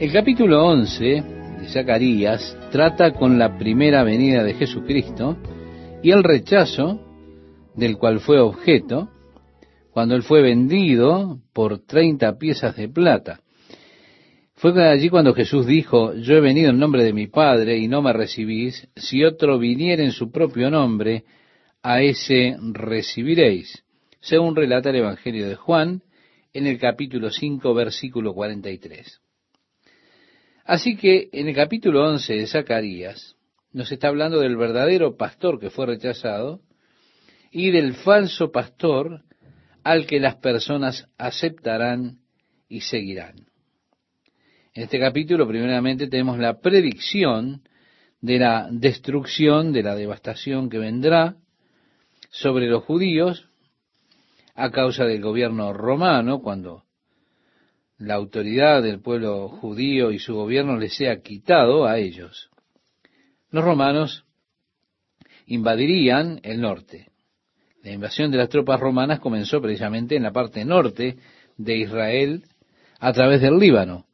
El capítulo 11 de Zacarías trata con la primera venida de Jesucristo y el rechazo del cual fue objeto cuando él fue vendido por 30 piezas de plata. Fue allí cuando Jesús dijo, yo he venido en nombre de mi Padre y no me recibís, si otro viniera en su propio nombre, a ese recibiréis, según relata el Evangelio de Juan en el capítulo 5, versículo 43. Así que en el capítulo 11 de Zacarías nos está hablando del verdadero pastor que fue rechazado y del falso pastor al que las personas aceptarán y seguirán. En este capítulo primeramente tenemos la predicción de la destrucción, de la devastación que vendrá sobre los judíos a causa del gobierno romano, cuando la autoridad del pueblo judío y su gobierno les sea quitado a ellos. Los romanos invadirían el norte. La invasión de las tropas romanas comenzó precisamente en la parte norte de Israel a través del Líbano,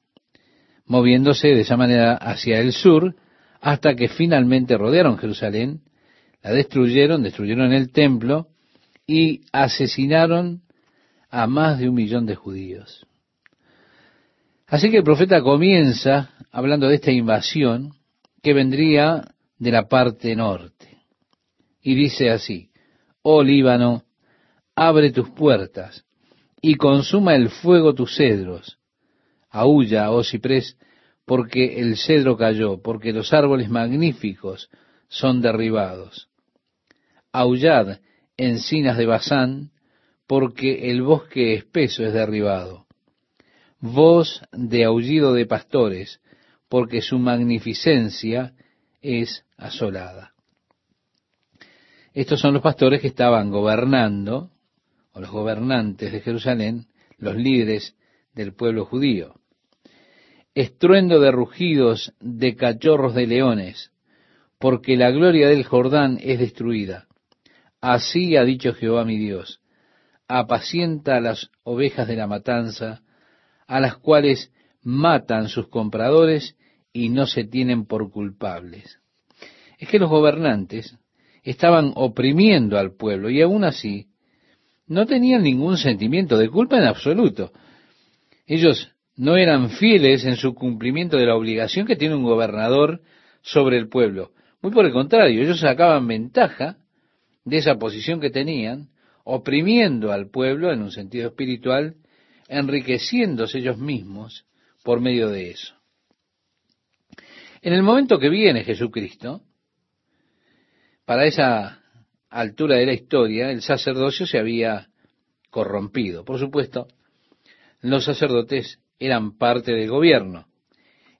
moviéndose de esa manera hacia el sur hasta que finalmente rodearon Jerusalén, la destruyeron, destruyeron el templo y asesinaron a más de un millón de judíos. Así que el profeta comienza hablando de esta invasión que vendría de la parte norte. Y dice así, oh Líbano, abre tus puertas y consuma el fuego tus cedros. Aúlla, oh ciprés, porque el cedro cayó, porque los árboles magníficos son derribados. Aullad, encinas de Bazán, porque el bosque espeso es derribado voz de aullido de pastores, porque su magnificencia es asolada. Estos son los pastores que estaban gobernando, o los gobernantes de Jerusalén, los líderes del pueblo judío. Estruendo de rugidos de cachorros de leones, porque la gloria del Jordán es destruida. Así ha dicho Jehová mi Dios, apacienta las ovejas de la matanza, a las cuales matan sus compradores y no se tienen por culpables. Es que los gobernantes estaban oprimiendo al pueblo y aún así no tenían ningún sentimiento de culpa en absoluto. Ellos no eran fieles en su cumplimiento de la obligación que tiene un gobernador sobre el pueblo. Muy por el contrario, ellos sacaban ventaja de esa posición que tenían, oprimiendo al pueblo en un sentido espiritual enriqueciéndose ellos mismos por medio de eso. En el momento que viene Jesucristo, para esa altura de la historia, el sacerdocio se había corrompido. Por supuesto, los sacerdotes eran parte del gobierno.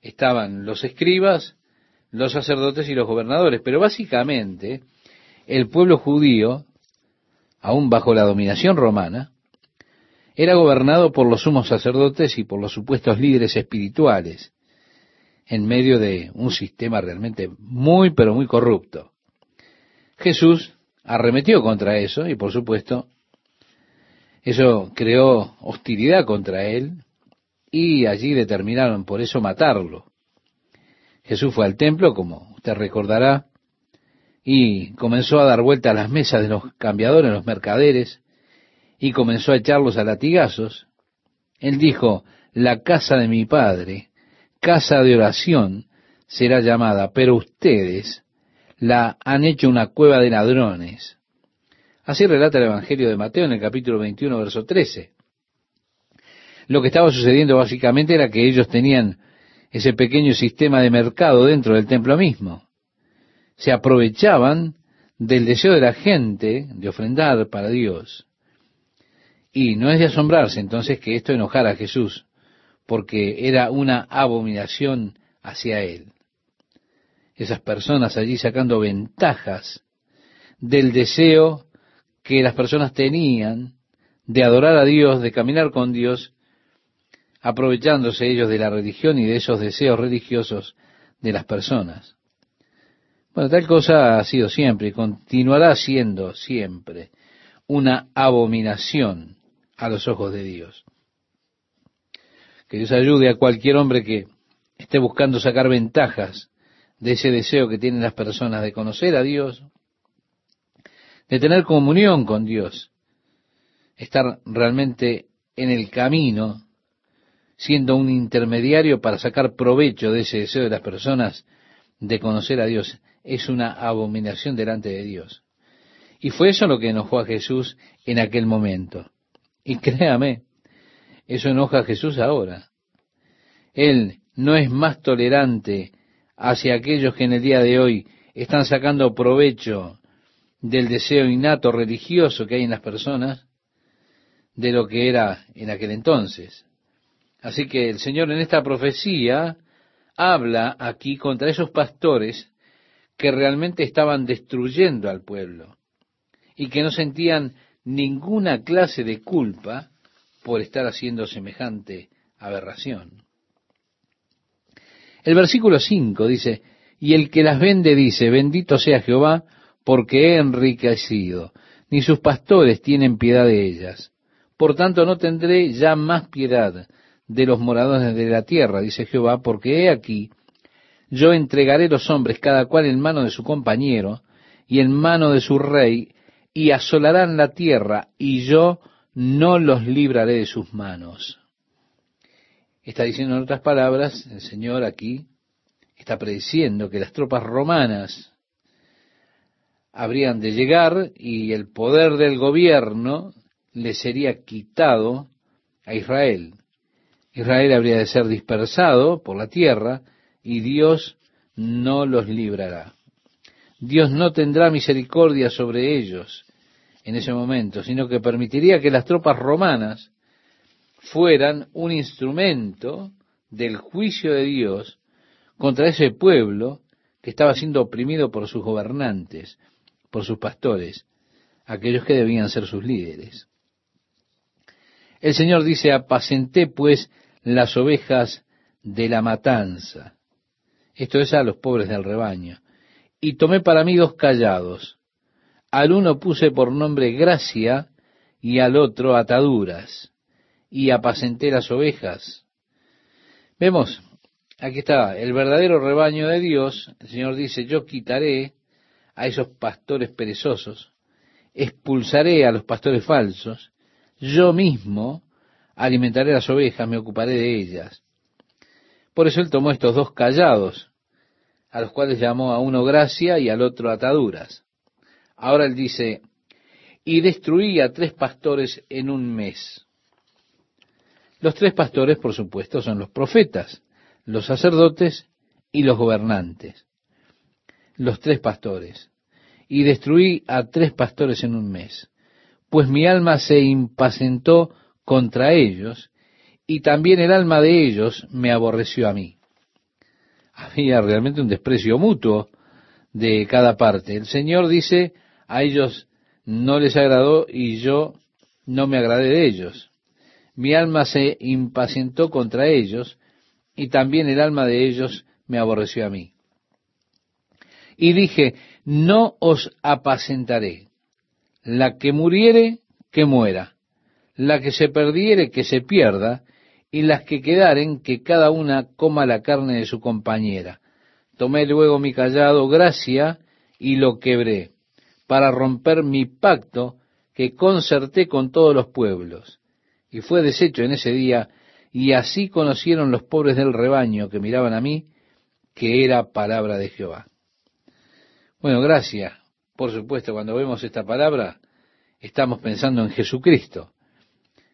Estaban los escribas, los sacerdotes y los gobernadores, pero básicamente el pueblo judío, aún bajo la dominación romana, era gobernado por los sumos sacerdotes y por los supuestos líderes espirituales, en medio de un sistema realmente muy, pero muy corrupto. Jesús arremetió contra eso y, por supuesto, eso creó hostilidad contra él y allí determinaron por eso matarlo. Jesús fue al templo, como usted recordará, y comenzó a dar vuelta a las mesas de los cambiadores, los mercaderes, y comenzó a echarlos a latigazos, él dijo, la casa de mi padre, casa de oración, será llamada, pero ustedes la han hecho una cueva de ladrones. Así relata el Evangelio de Mateo en el capítulo 21, verso 13. Lo que estaba sucediendo básicamente era que ellos tenían ese pequeño sistema de mercado dentro del templo mismo. Se aprovechaban del deseo de la gente de ofrendar para Dios. Y no es de asombrarse entonces que esto enojara a Jesús, porque era una abominación hacia él. Esas personas allí sacando ventajas del deseo que las personas tenían de adorar a Dios, de caminar con Dios, aprovechándose ellos de la religión y de esos deseos religiosos de las personas. Bueno, tal cosa ha sido siempre y continuará siendo siempre una abominación a los ojos de Dios. Que Dios ayude a cualquier hombre que esté buscando sacar ventajas de ese deseo que tienen las personas de conocer a Dios, de tener comunión con Dios, estar realmente en el camino, siendo un intermediario para sacar provecho de ese deseo de las personas de conocer a Dios, es una abominación delante de Dios. Y fue eso lo que enojó a Jesús en aquel momento. Y créame, eso enoja a Jesús ahora. Él no es más tolerante hacia aquellos que en el día de hoy están sacando provecho del deseo innato religioso que hay en las personas de lo que era en aquel entonces. Así que el Señor en esta profecía habla aquí contra esos pastores que realmente estaban destruyendo al pueblo y que no sentían ninguna clase de culpa por estar haciendo semejante aberración. El versículo 5 dice, y el que las vende dice, bendito sea Jehová, porque he enriquecido, ni sus pastores tienen piedad de ellas. Por tanto no tendré ya más piedad de los moradores de la tierra, dice Jehová, porque he aquí, yo entregaré los hombres cada cual en mano de su compañero y en mano de su rey, y asolarán la tierra, y yo no los libraré de sus manos. Está diciendo en otras palabras, el Señor aquí está prediciendo que las tropas romanas habrían de llegar y el poder del gobierno le sería quitado a Israel. Israel habría de ser dispersado por la tierra y Dios no los librará. Dios no tendrá misericordia sobre ellos en ese momento, sino que permitiría que las tropas romanas fueran un instrumento del juicio de Dios contra ese pueblo que estaba siendo oprimido por sus gobernantes, por sus pastores, aquellos que debían ser sus líderes. El Señor dice, apacenté pues las ovejas de la matanza. Esto es a los pobres del rebaño. Y tomé para mí dos callados. Al uno puse por nombre gracia y al otro ataduras y apacenté las ovejas. Vemos, aquí está, el verdadero rebaño de Dios, el Señor dice, yo quitaré a esos pastores perezosos, expulsaré a los pastores falsos, yo mismo alimentaré las ovejas, me ocuparé de ellas. Por eso él tomó estos dos callados, a los cuales llamó a uno gracia y al otro ataduras. Ahora él dice, y destruí a tres pastores en un mes. Los tres pastores, por supuesto, son los profetas, los sacerdotes y los gobernantes. Los tres pastores. Y destruí a tres pastores en un mes. Pues mi alma se impacientó contra ellos, y también el alma de ellos me aborreció a mí. Había realmente un desprecio mutuo de cada parte. El Señor dice, a ellos no les agradó y yo no me agradé de ellos. Mi alma se impacientó contra ellos, y también el alma de ellos me aborreció a mí. Y dije, no os apacentaré. La que muriere, que muera. La que se perdiere, que se pierda. Y las que quedaren, que cada una coma la carne de su compañera. Tomé luego mi callado gracia y lo quebré, para romper mi pacto que concerté con todos los pueblos y fue deshecho en ese día, y así conocieron los pobres del rebaño que miraban a mí, que era palabra de Jehová. Bueno, gracias. Por supuesto, cuando vemos esta palabra, estamos pensando en Jesucristo,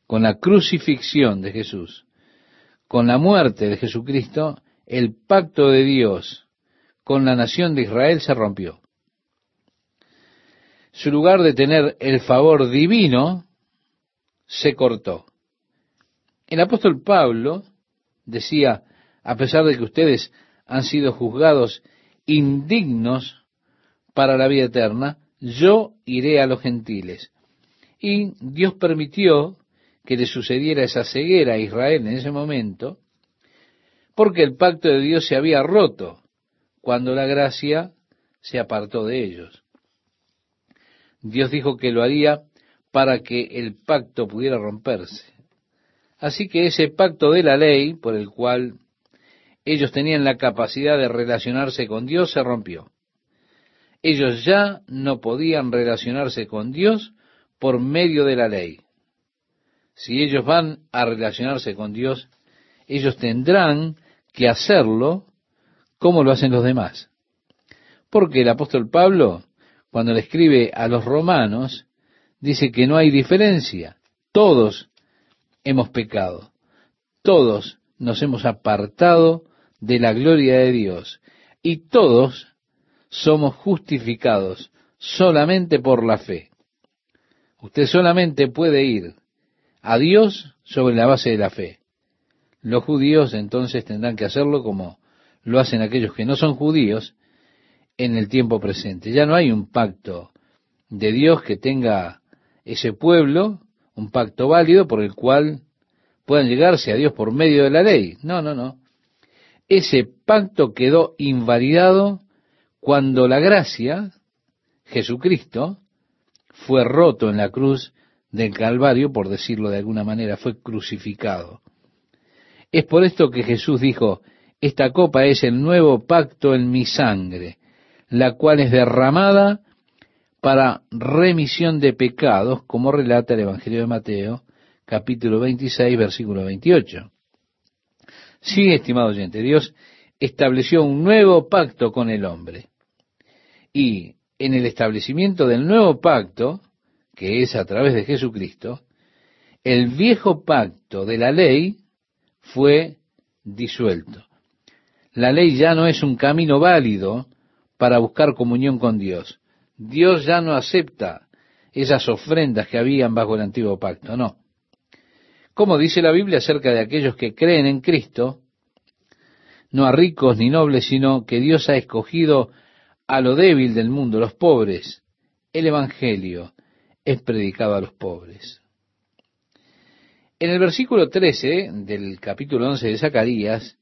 con la crucifixión de Jesús, con la muerte de Jesucristo, el pacto de Dios con la nación de Israel se rompió. Su lugar de tener el favor divino se cortó. El apóstol Pablo decía, a pesar de que ustedes han sido juzgados indignos para la vida eterna, yo iré a los gentiles. Y Dios permitió que le sucediera esa ceguera a Israel en ese momento, porque el pacto de Dios se había roto cuando la gracia se apartó de ellos. Dios dijo que lo haría para que el pacto pudiera romperse. Así que ese pacto de la ley, por el cual ellos tenían la capacidad de relacionarse con Dios se rompió. Ellos ya no podían relacionarse con Dios por medio de la ley. Si ellos van a relacionarse con Dios, ellos tendrán que hacerlo como lo hacen los demás. Porque el apóstol Pablo, cuando le escribe a los romanos, dice que no hay diferencia. Todos hemos pecado. Todos nos hemos apartado de la gloria de Dios. Y todos somos justificados solamente por la fe. Usted solamente puede ir a Dios sobre la base de la fe. Los judíos entonces tendrán que hacerlo como lo hacen aquellos que no son judíos en el tiempo presente. Ya no hay un pacto de Dios que tenga ese pueblo, un pacto válido por el cual puedan llegarse a Dios por medio de la ley. No, no, no. Ese pacto quedó invalidado cuando la gracia, Jesucristo, fue roto en la cruz del Calvario, por decirlo de alguna manera, fue crucificado. Es por esto que Jesús dijo, esta copa es el nuevo pacto en mi sangre, la cual es derramada para remisión de pecados, como relata el Evangelio de Mateo, capítulo 26, versículo 28. Sí, estimado oyente, Dios estableció un nuevo pacto con el hombre. Y en el establecimiento del nuevo pacto, que es a través de Jesucristo, el viejo pacto de la ley fue disuelto. La ley ya no es un camino válido para buscar comunión con Dios. Dios ya no acepta esas ofrendas que habían bajo el antiguo pacto, no. Como dice la Biblia acerca de aquellos que creen en Cristo, no a ricos ni nobles, sino que Dios ha escogido a lo débil del mundo, los pobres. El Evangelio es predicado a los pobres. En el versículo 13 del capítulo 11 de Zacarías,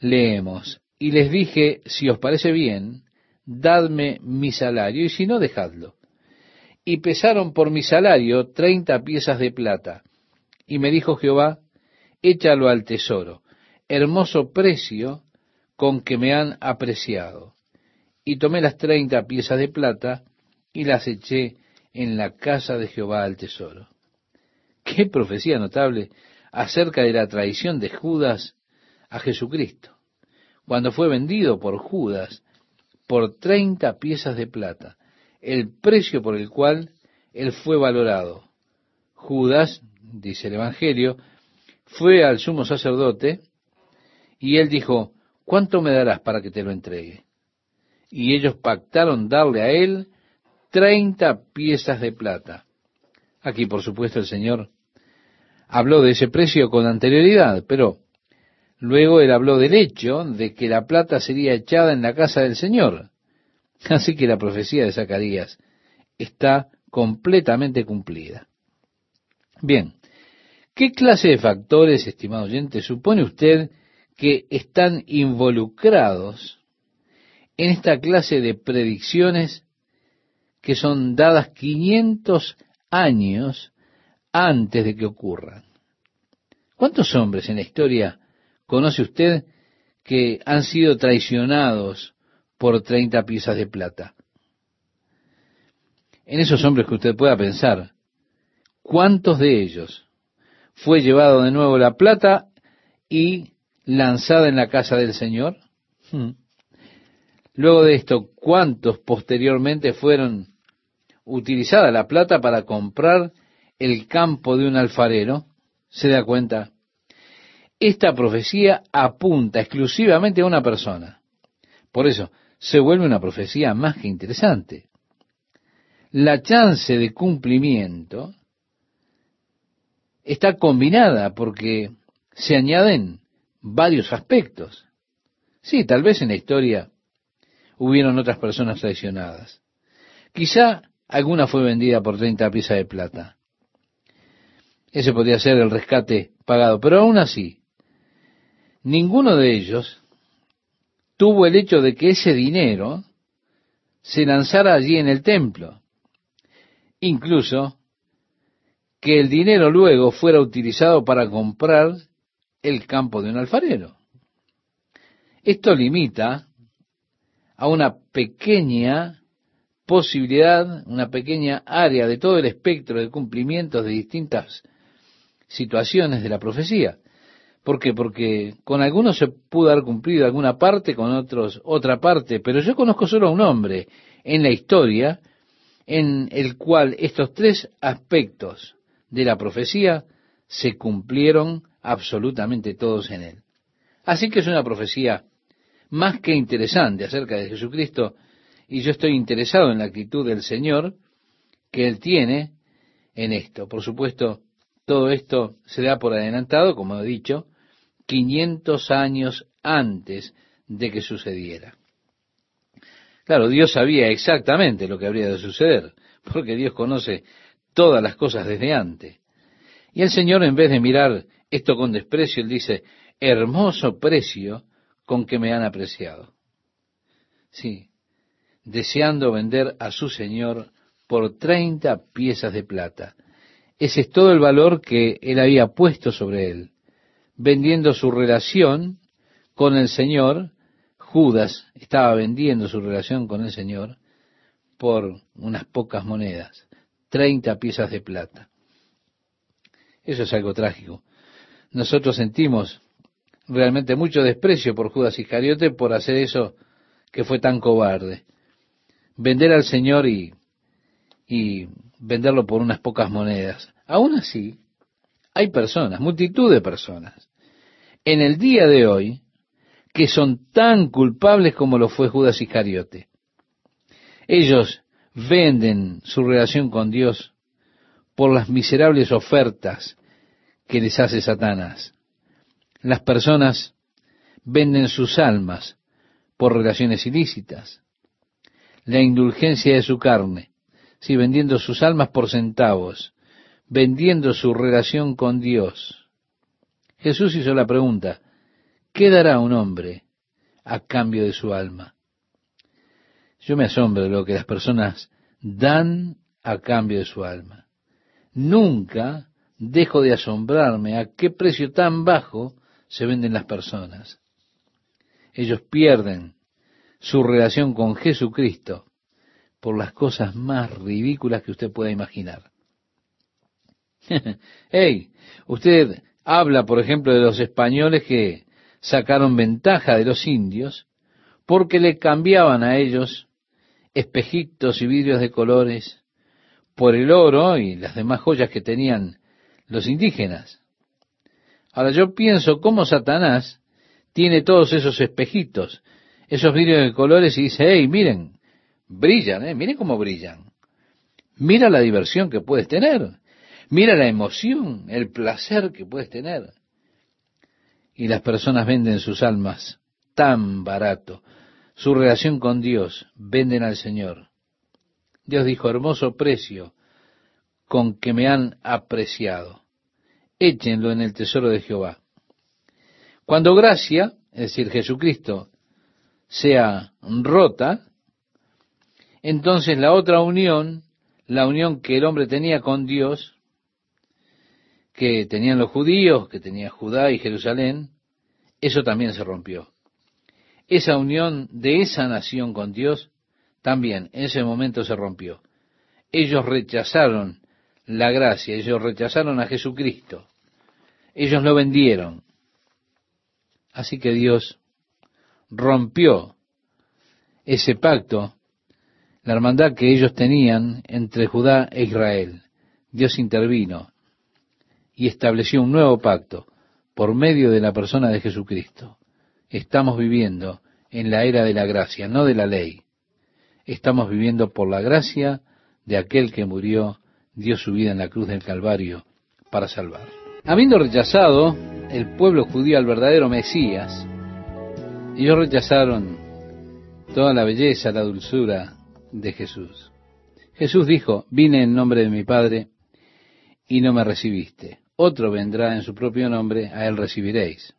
leemos, y les dije, si os parece bien, dadme mi salario, y si no, dejadlo. Y pesaron por mi salario treinta piezas de plata. Y me dijo Jehová, échalo al tesoro, hermoso precio con que me han apreciado y tomé las treinta piezas de plata y las eché en la casa de Jehová al tesoro. Qué profecía notable acerca de la traición de Judas a Jesucristo, cuando fue vendido por Judas por treinta piezas de plata, el precio por el cual él fue valorado. Judas, dice el Evangelio, fue al sumo sacerdote y él dijo, ¿cuánto me darás para que te lo entregue? y ellos pactaron darle a él treinta piezas de plata. Aquí, por supuesto, el Señor habló de ese precio con anterioridad, pero luego él habló del hecho de que la plata sería echada en la casa del Señor. Así que la profecía de Zacarías está completamente cumplida. Bien, ¿qué clase de factores, estimado oyente, supone usted que están involucrados en esta clase de predicciones que son dadas 500 años antes de que ocurran. ¿Cuántos hombres en la historia conoce usted que han sido traicionados por 30 piezas de plata? En esos hombres que usted pueda pensar, ¿cuántos de ellos fue llevado de nuevo la plata y lanzada en la casa del Señor? Hmm. Luego de esto, ¿cuántos posteriormente fueron utilizada la plata para comprar el campo de un alfarero? ¿Se da cuenta? Esta profecía apunta exclusivamente a una persona. Por eso, se vuelve una profecía más que interesante. La chance de cumplimiento está combinada porque se añaden varios aspectos. Sí, tal vez en la historia hubieron otras personas traicionadas. Quizá alguna fue vendida por 30 piezas de plata. Ese podría ser el rescate pagado, pero aún así, ninguno de ellos tuvo el hecho de que ese dinero se lanzara allí en el templo. Incluso que el dinero luego fuera utilizado para comprar el campo de un alfarero. Esto limita a una pequeña posibilidad, una pequeña área de todo el espectro de cumplimientos de distintas situaciones de la profecía. ¿Por qué? Porque con algunos se pudo haber cumplido alguna parte, con otros otra parte, pero yo conozco solo a un hombre en la historia en el cual estos tres aspectos de la profecía se cumplieron absolutamente todos en él. Así que es una profecía más que interesante acerca de Jesucristo y yo estoy interesado en la actitud del Señor que Él tiene en esto. Por supuesto, todo esto se da por adelantado, como he dicho, 500 años antes de que sucediera. Claro, Dios sabía exactamente lo que habría de suceder, porque Dios conoce todas las cosas desde antes. Y el Señor, en vez de mirar esto con desprecio, Él dice, hermoso precio con que me han apreciado. Sí, deseando vender a su Señor por treinta piezas de plata. Ese es todo el valor que Él había puesto sobre Él, vendiendo su relación con el Señor Judas estaba vendiendo su relación con el Señor por unas pocas monedas, treinta piezas de plata. Eso es algo trágico. Nosotros sentimos realmente mucho desprecio por Judas Iscariote por hacer eso que fue tan cobarde. Vender al Señor y, y venderlo por unas pocas monedas. Aún así, hay personas, multitud de personas, en el día de hoy, que son tan culpables como lo fue Judas Iscariote. Ellos venden su relación con Dios por las miserables ofertas que les hace Satanás. Las personas venden sus almas por relaciones ilícitas, la indulgencia de su carne, sí, vendiendo sus almas por centavos, vendiendo su relación con Dios. Jesús hizo la pregunta, ¿Qué dará un hombre a cambio de su alma? Yo me asombro de lo que las personas dan a cambio de su alma. Nunca dejo de asombrarme a qué precio tan bajo se venden las personas. Ellos pierden su relación con Jesucristo por las cosas más ridículas que usted pueda imaginar. hey, usted habla, por ejemplo, de los españoles que sacaron ventaja de los indios porque le cambiaban a ellos espejitos y vidrios de colores por el oro y las demás joyas que tenían los indígenas. Ahora yo pienso cómo Satanás tiene todos esos espejitos, esos vidrios de colores y dice, hey, miren, brillan, ¿eh? miren cómo brillan. Mira la diversión que puedes tener. Mira la emoción, el placer que puedes tener y las personas venden sus almas tan barato. Su relación con Dios, venden al Señor. Dios dijo, hermoso precio con que me han apreciado. Échenlo en el tesoro de Jehová. Cuando gracia, es decir, Jesucristo, sea rota, entonces la otra unión, la unión que el hombre tenía con Dios, que tenían los judíos, que tenía Judá y Jerusalén, eso también se rompió. Esa unión de esa nación con Dios también en ese momento se rompió. Ellos rechazaron la gracia, ellos rechazaron a Jesucristo, ellos lo vendieron. Así que Dios rompió ese pacto, la hermandad que ellos tenían entre Judá e Israel. Dios intervino y estableció un nuevo pacto por medio de la persona de Jesucristo. Estamos viviendo en la era de la gracia, no de la ley. Estamos viviendo por la gracia de aquel que murió, dio su vida en la cruz del Calvario para salvar. Habiendo rechazado el pueblo judío al verdadero Mesías, ellos rechazaron toda la belleza, la dulzura de Jesús. Jesús dijo, vine en nombre de mi Padre y no me recibiste otro vendrá en su propio nombre, a él recibiréis.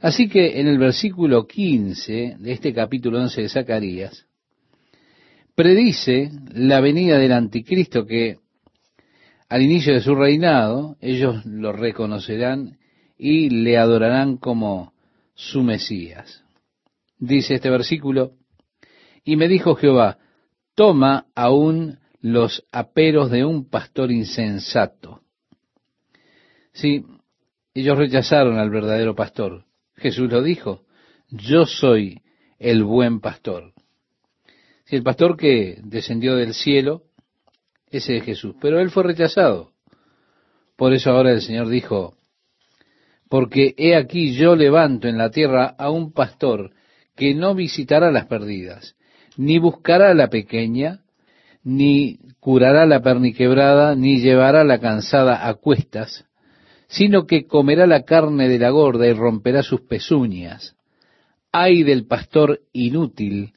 Así que en el versículo 15 de este capítulo 11 de Zacarías, predice la venida del anticristo que al inicio de su reinado ellos lo reconocerán y le adorarán como su Mesías. Dice este versículo, y me dijo Jehová, toma aún los aperos de un pastor insensato. Sí, ellos rechazaron al verdadero pastor. Jesús lo dijo, yo soy el buen pastor. Si el pastor que descendió del cielo, ese es Jesús, pero él fue rechazado. Por eso ahora el Señor dijo, porque he aquí yo levanto en la tierra a un pastor que no visitará las perdidas, ni buscará a la pequeña, ni curará la perniquebrada, ni llevará la cansada a cuestas, sino que comerá la carne de la gorda y romperá sus pezuñas. Ay del pastor inútil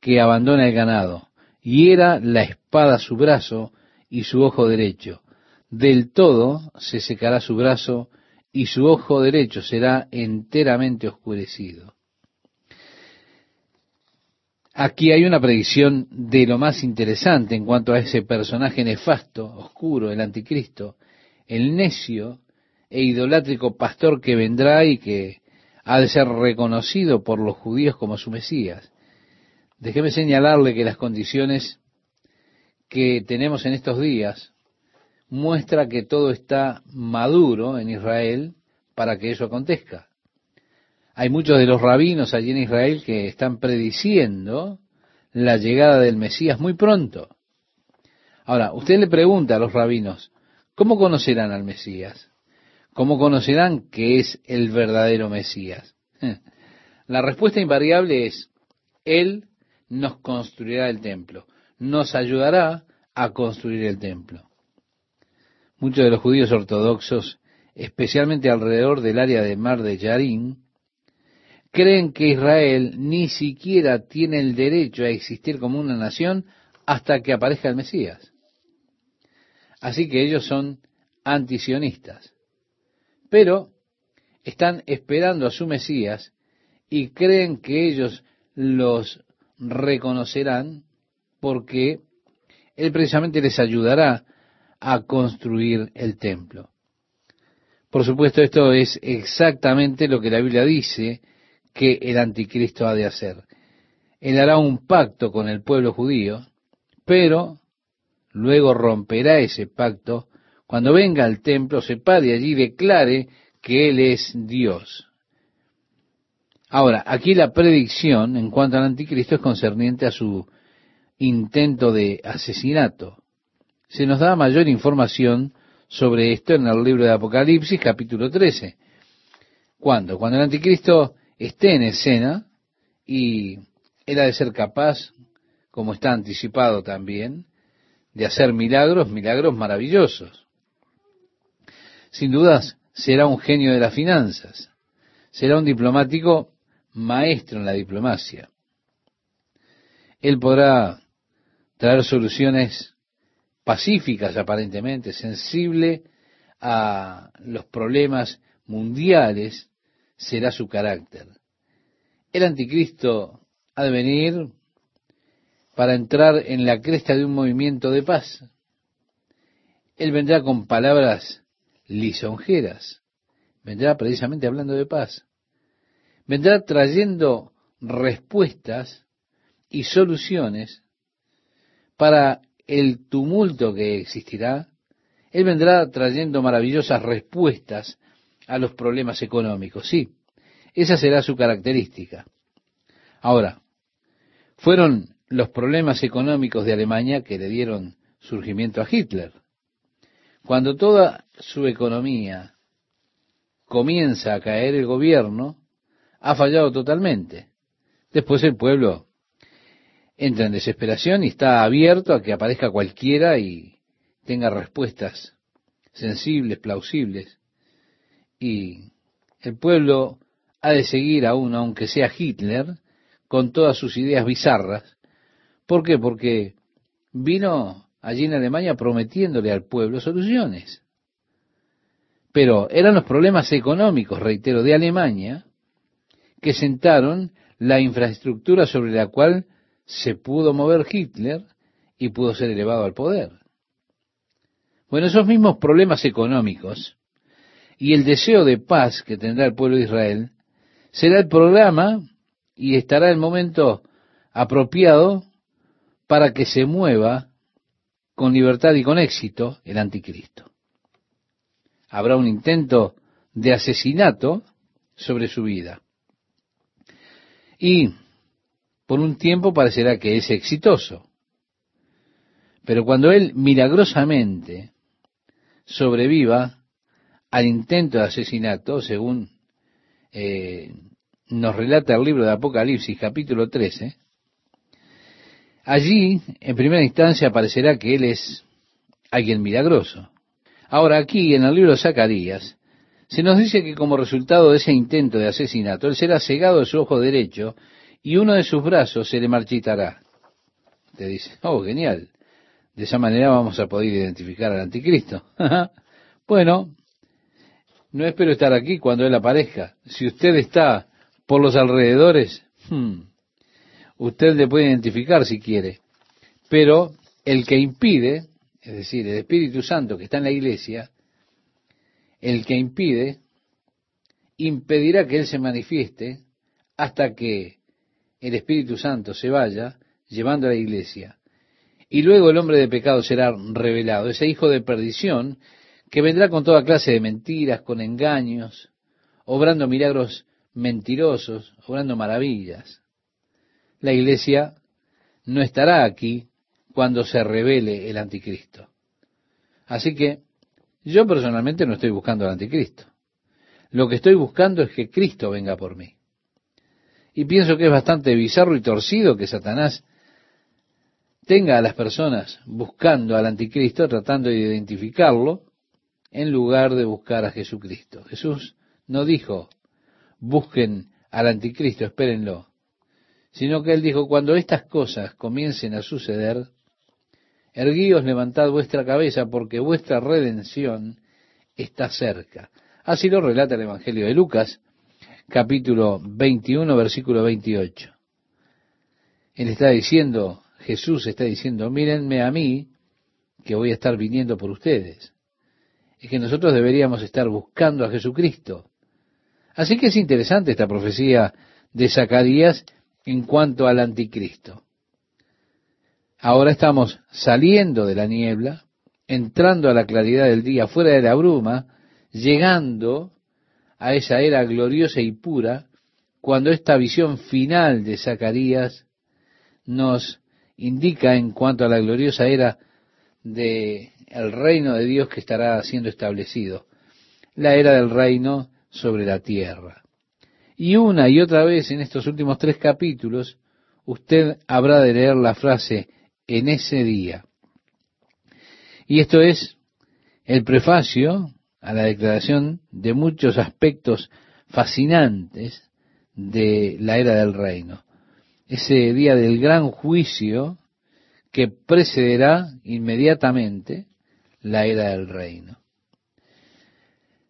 que abandona el ganado, hiera la espada su brazo y su ojo derecho. Del todo se secará su brazo y su ojo derecho será enteramente oscurecido. Aquí hay una predicción de lo más interesante en cuanto a ese personaje nefasto, oscuro, el anticristo, el necio e idolátrico pastor que vendrá y que ha de ser reconocido por los judíos como su Mesías. Déjeme señalarle que las condiciones que tenemos en estos días muestra que todo está maduro en Israel para que eso acontezca. Hay muchos de los rabinos allí en Israel que están prediciendo la llegada del Mesías muy pronto. Ahora, usted le pregunta a los rabinos, ¿cómo conocerán al Mesías? ¿Cómo conocerán que es el verdadero Mesías? La respuesta invariable es, Él nos construirá el templo, nos ayudará a construir el templo. Muchos de los judíos ortodoxos, especialmente alrededor del área de Mar de Yarín, creen que Israel ni siquiera tiene el derecho a existir como una nación hasta que aparezca el Mesías. Así que ellos son antisionistas. Pero están esperando a su Mesías y creen que ellos los reconocerán porque Él precisamente les ayudará a construir el templo. Por supuesto, esto es exactamente lo que la Biblia dice que el anticristo ha de hacer. Él hará un pacto con el pueblo judío, pero luego romperá ese pacto cuando venga al templo, se pare allí y declare que Él es Dios. Ahora, aquí la predicción en cuanto al anticristo es concerniente a su intento de asesinato. Se nos da mayor información sobre esto en el libro de Apocalipsis, capítulo 13. ¿Cuándo? Cuando el anticristo esté en escena y él ha de ser capaz, como está anticipado también, de hacer milagros, milagros maravillosos. Sin dudas, será un genio de las finanzas, será un diplomático maestro en la diplomacia. Él podrá traer soluciones pacíficas aparentemente, sensible a los problemas mundiales será su carácter. El anticristo ha de venir para entrar en la cresta de un movimiento de paz. Él vendrá con palabras lisonjeras, vendrá precisamente hablando de paz, vendrá trayendo respuestas y soluciones para el tumulto que existirá, Él vendrá trayendo maravillosas respuestas a los problemas económicos. Sí, esa será su característica. Ahora, fueron los problemas económicos de Alemania que le dieron surgimiento a Hitler. Cuando toda su economía comienza a caer el gobierno, ha fallado totalmente. Después el pueblo entra en desesperación y está abierto a que aparezca cualquiera y tenga respuestas sensibles, plausibles y el pueblo ha de seguir aún, aunque sea Hitler, con todas sus ideas bizarras. ¿Por qué? Porque vino allí en Alemania prometiéndole al pueblo soluciones. Pero eran los problemas económicos, reitero, de Alemania, que sentaron la infraestructura sobre la cual se pudo mover Hitler y pudo ser elevado al poder. Bueno, esos mismos problemas económicos y el deseo de paz que tendrá el pueblo de Israel Será el programa y estará el momento apropiado para que se mueva con libertad y con éxito el anticristo. Habrá un intento de asesinato sobre su vida. Y por un tiempo parecerá que es exitoso. Pero cuando él milagrosamente sobreviva al intento de asesinato, según eh, nos relata el libro de Apocalipsis capítulo 13, allí en primera instancia aparecerá que él es alguien milagroso. Ahora aquí en el libro de Zacarías se nos dice que como resultado de ese intento de asesinato, él será cegado de su ojo derecho y uno de sus brazos se le marchitará. Te dice, oh, genial. De esa manera vamos a poder identificar al anticristo. bueno, no espero estar aquí cuando él aparezca. Si usted está por los alrededores, hmm, usted le puede identificar si quiere. Pero el que impide, es decir, el Espíritu Santo que está en la iglesia, el que impide, impedirá que Él se manifieste hasta que el Espíritu Santo se vaya llevando a la iglesia. Y luego el hombre de pecado será revelado, ese hijo de perdición que vendrá con toda clase de mentiras, con engaños, obrando milagros mentirosos, obrando maravillas. La iglesia no estará aquí cuando se revele el anticristo. Así que yo personalmente no estoy buscando al anticristo. Lo que estoy buscando es que Cristo venga por mí. Y pienso que es bastante bizarro y torcido que Satanás tenga a las personas buscando al anticristo, tratando de identificarlo, en lugar de buscar a Jesucristo. Jesús no dijo, busquen al anticristo, espérenlo, sino que él dijo, cuando estas cosas comiencen a suceder, erguíos, levantad vuestra cabeza, porque vuestra redención está cerca. Así lo relata el Evangelio de Lucas, capítulo 21, versículo 28. Él está diciendo, Jesús está diciendo, mírenme a mí, que voy a estar viniendo por ustedes. Es que nosotros deberíamos estar buscando a Jesucristo. Así que es interesante esta profecía de Zacarías en cuanto al anticristo. Ahora estamos saliendo de la niebla, entrando a la claridad del día, fuera de la bruma, llegando a esa era gloriosa y pura, cuando esta visión final de Zacarías nos indica en cuanto a la gloriosa era de el reino de Dios que estará siendo establecido, la era del reino sobre la tierra. Y una y otra vez en estos últimos tres capítulos, usted habrá de leer la frase en ese día. Y esto es el prefacio a la declaración de muchos aspectos fascinantes de la era del reino. Ese día del gran juicio que precederá inmediatamente la era del reino.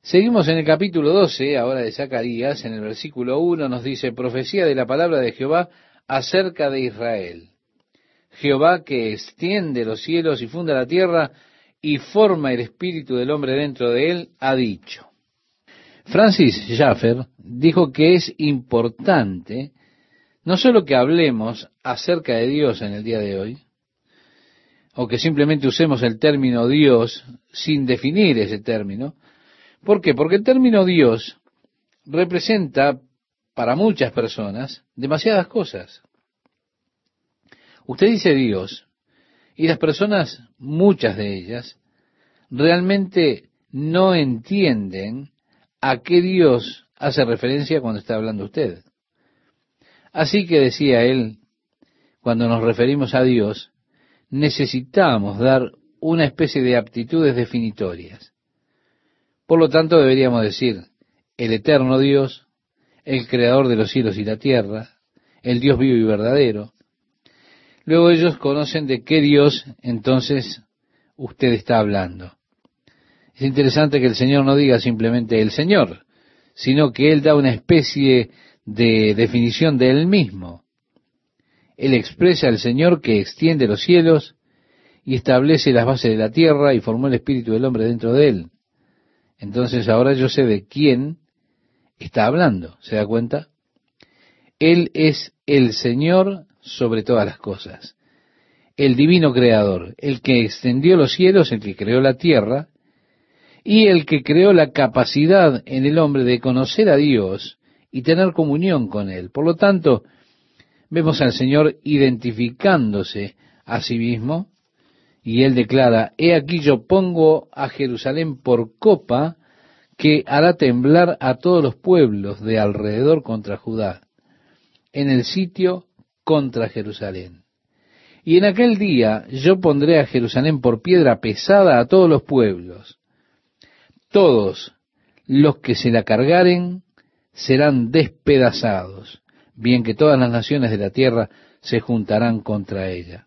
Seguimos en el capítulo 12, ahora de Zacarías, en el versículo 1 nos dice, profecía de la palabra de Jehová acerca de Israel. Jehová que extiende los cielos y funda la tierra, y forma el espíritu del hombre dentro de él, ha dicho. Francis Schaffer dijo que es importante no solo que hablemos acerca de Dios en el día de hoy, o que simplemente usemos el término Dios sin definir ese término. ¿Por qué? Porque el término Dios representa para muchas personas demasiadas cosas. Usted dice Dios y las personas, muchas de ellas, realmente no entienden a qué Dios hace referencia cuando está hablando usted. Así que decía él, cuando nos referimos a Dios, necesitamos dar una especie de aptitudes definitorias. Por lo tanto, deberíamos decir, el eterno Dios, el creador de los cielos y la tierra, el Dios vivo y verdadero, Luego ellos conocen de qué Dios entonces usted está hablando. Es interesante que el Señor no diga simplemente el Señor, sino que Él da una especie de definición de Él mismo. Él expresa al Señor que extiende los cielos y establece las bases de la tierra y formó el espíritu del hombre dentro de Él. Entonces ahora yo sé de quién está hablando. ¿Se da cuenta? Él es el Señor sobre todas las cosas, el divino creador, el que extendió los cielos, el que creó la tierra, y el que creó la capacidad en el hombre de conocer a Dios y tener comunión con Él. Por lo tanto, vemos al Señor identificándose a sí mismo, y Él declara, He aquí yo pongo a Jerusalén por copa que hará temblar a todos los pueblos de alrededor contra Judá, en el sitio contra Jerusalén. Y en aquel día yo pondré a Jerusalén por piedra pesada a todos los pueblos. Todos los que se la cargaren serán despedazados, bien que todas las naciones de la tierra se juntarán contra ella.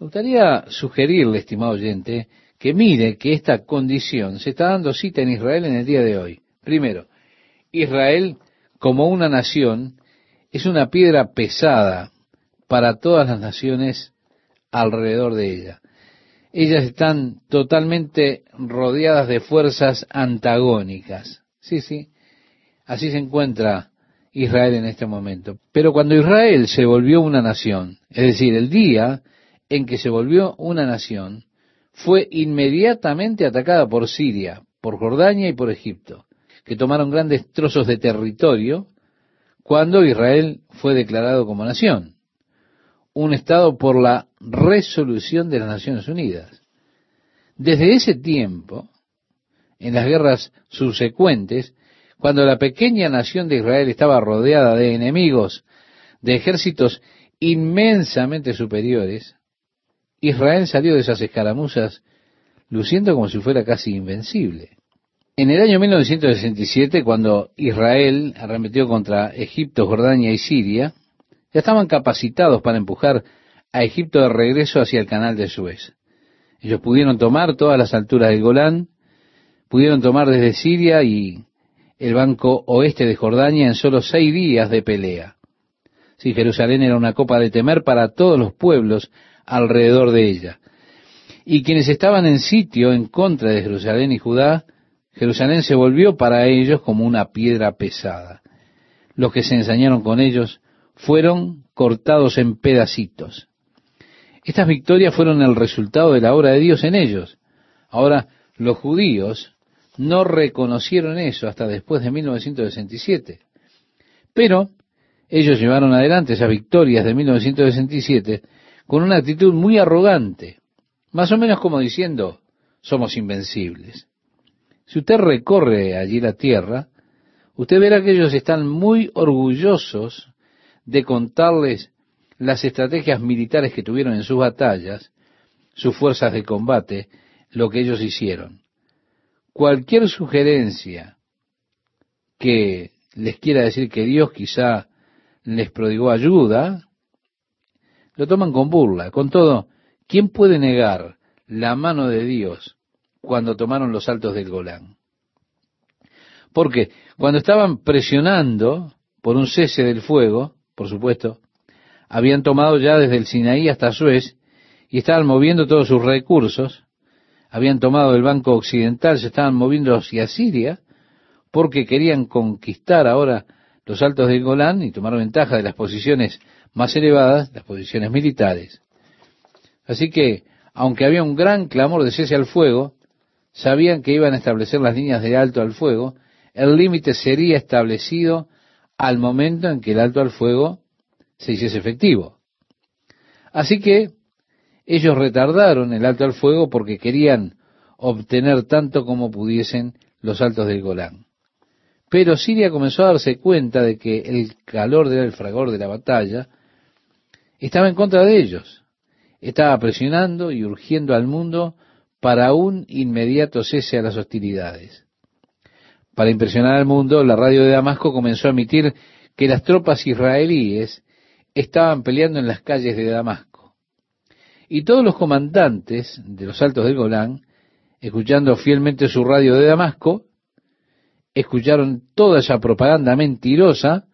Me gustaría sugerirle, estimado oyente, que mire que esta condición se está dando cita en Israel en el día de hoy. Primero, Israel como una nación es una piedra pesada para todas las naciones alrededor de ella. Ellas están totalmente rodeadas de fuerzas antagónicas. Sí, sí, así se encuentra Israel en este momento. Pero cuando Israel se volvió una nación, es decir, el día en que se volvió una nación, fue inmediatamente atacada por Siria, por Jordania y por Egipto, que tomaron grandes trozos de territorio cuando Israel fue declarado como nación, un Estado por la resolución de las Naciones Unidas. Desde ese tiempo, en las guerras subsecuentes, cuando la pequeña nación de Israel estaba rodeada de enemigos, de ejércitos inmensamente superiores, Israel salió de esas escaramuzas luciendo como si fuera casi invencible. En el año 1967, cuando Israel arremetió contra Egipto, Jordania y Siria, ya estaban capacitados para empujar a Egipto de regreso hacia el canal de Suez. Ellos pudieron tomar todas las alturas del Golán, pudieron tomar desde Siria y el banco oeste de Jordania en solo seis días de pelea. Si Jerusalén era una copa de temer para todos los pueblos alrededor de ella. Y quienes estaban en sitio en contra de Jerusalén y Judá, Jerusalén se volvió para ellos como una piedra pesada. Los que se ensañaron con ellos fueron cortados en pedacitos. Estas victorias fueron el resultado de la obra de Dios en ellos. Ahora, los judíos no reconocieron eso hasta después de 1967. Pero ellos llevaron adelante esas victorias de 1967 con una actitud muy arrogante, más o menos como diciendo, somos invencibles. Si usted recorre allí la tierra, usted verá que ellos están muy orgullosos de contarles las estrategias militares que tuvieron en sus batallas, sus fuerzas de combate, lo que ellos hicieron. Cualquier sugerencia que les quiera decir que Dios quizá les prodigó ayuda, lo toman con burla. Con todo, ¿quién puede negar la mano de Dios cuando tomaron los altos del Golán? Porque cuando estaban presionando por un cese del fuego, por supuesto, habían tomado ya desde el Sinaí hasta Suez y estaban moviendo todos sus recursos, habían tomado el Banco Occidental, se estaban moviendo hacia Siria, porque querían conquistar ahora los altos del Golán y tomar ventaja de las posiciones más elevadas las posiciones militares. Así que, aunque había un gran clamor de cese al fuego, sabían que iban a establecer las líneas de alto al fuego, el límite sería establecido al momento en que el alto al fuego se hiciese efectivo. Así que ellos retardaron el alto al fuego porque querían obtener tanto como pudiesen los altos del Golán. Pero Siria comenzó a darse cuenta de que el calor del fragor de la batalla estaba en contra de ellos. Estaba presionando y urgiendo al mundo para un inmediato cese a las hostilidades. Para impresionar al mundo, la radio de Damasco comenzó a emitir que las tropas israelíes estaban peleando en las calles de Damasco. Y todos los comandantes de los altos del Golán, escuchando fielmente su radio de Damasco, escucharon toda esa propaganda mentirosa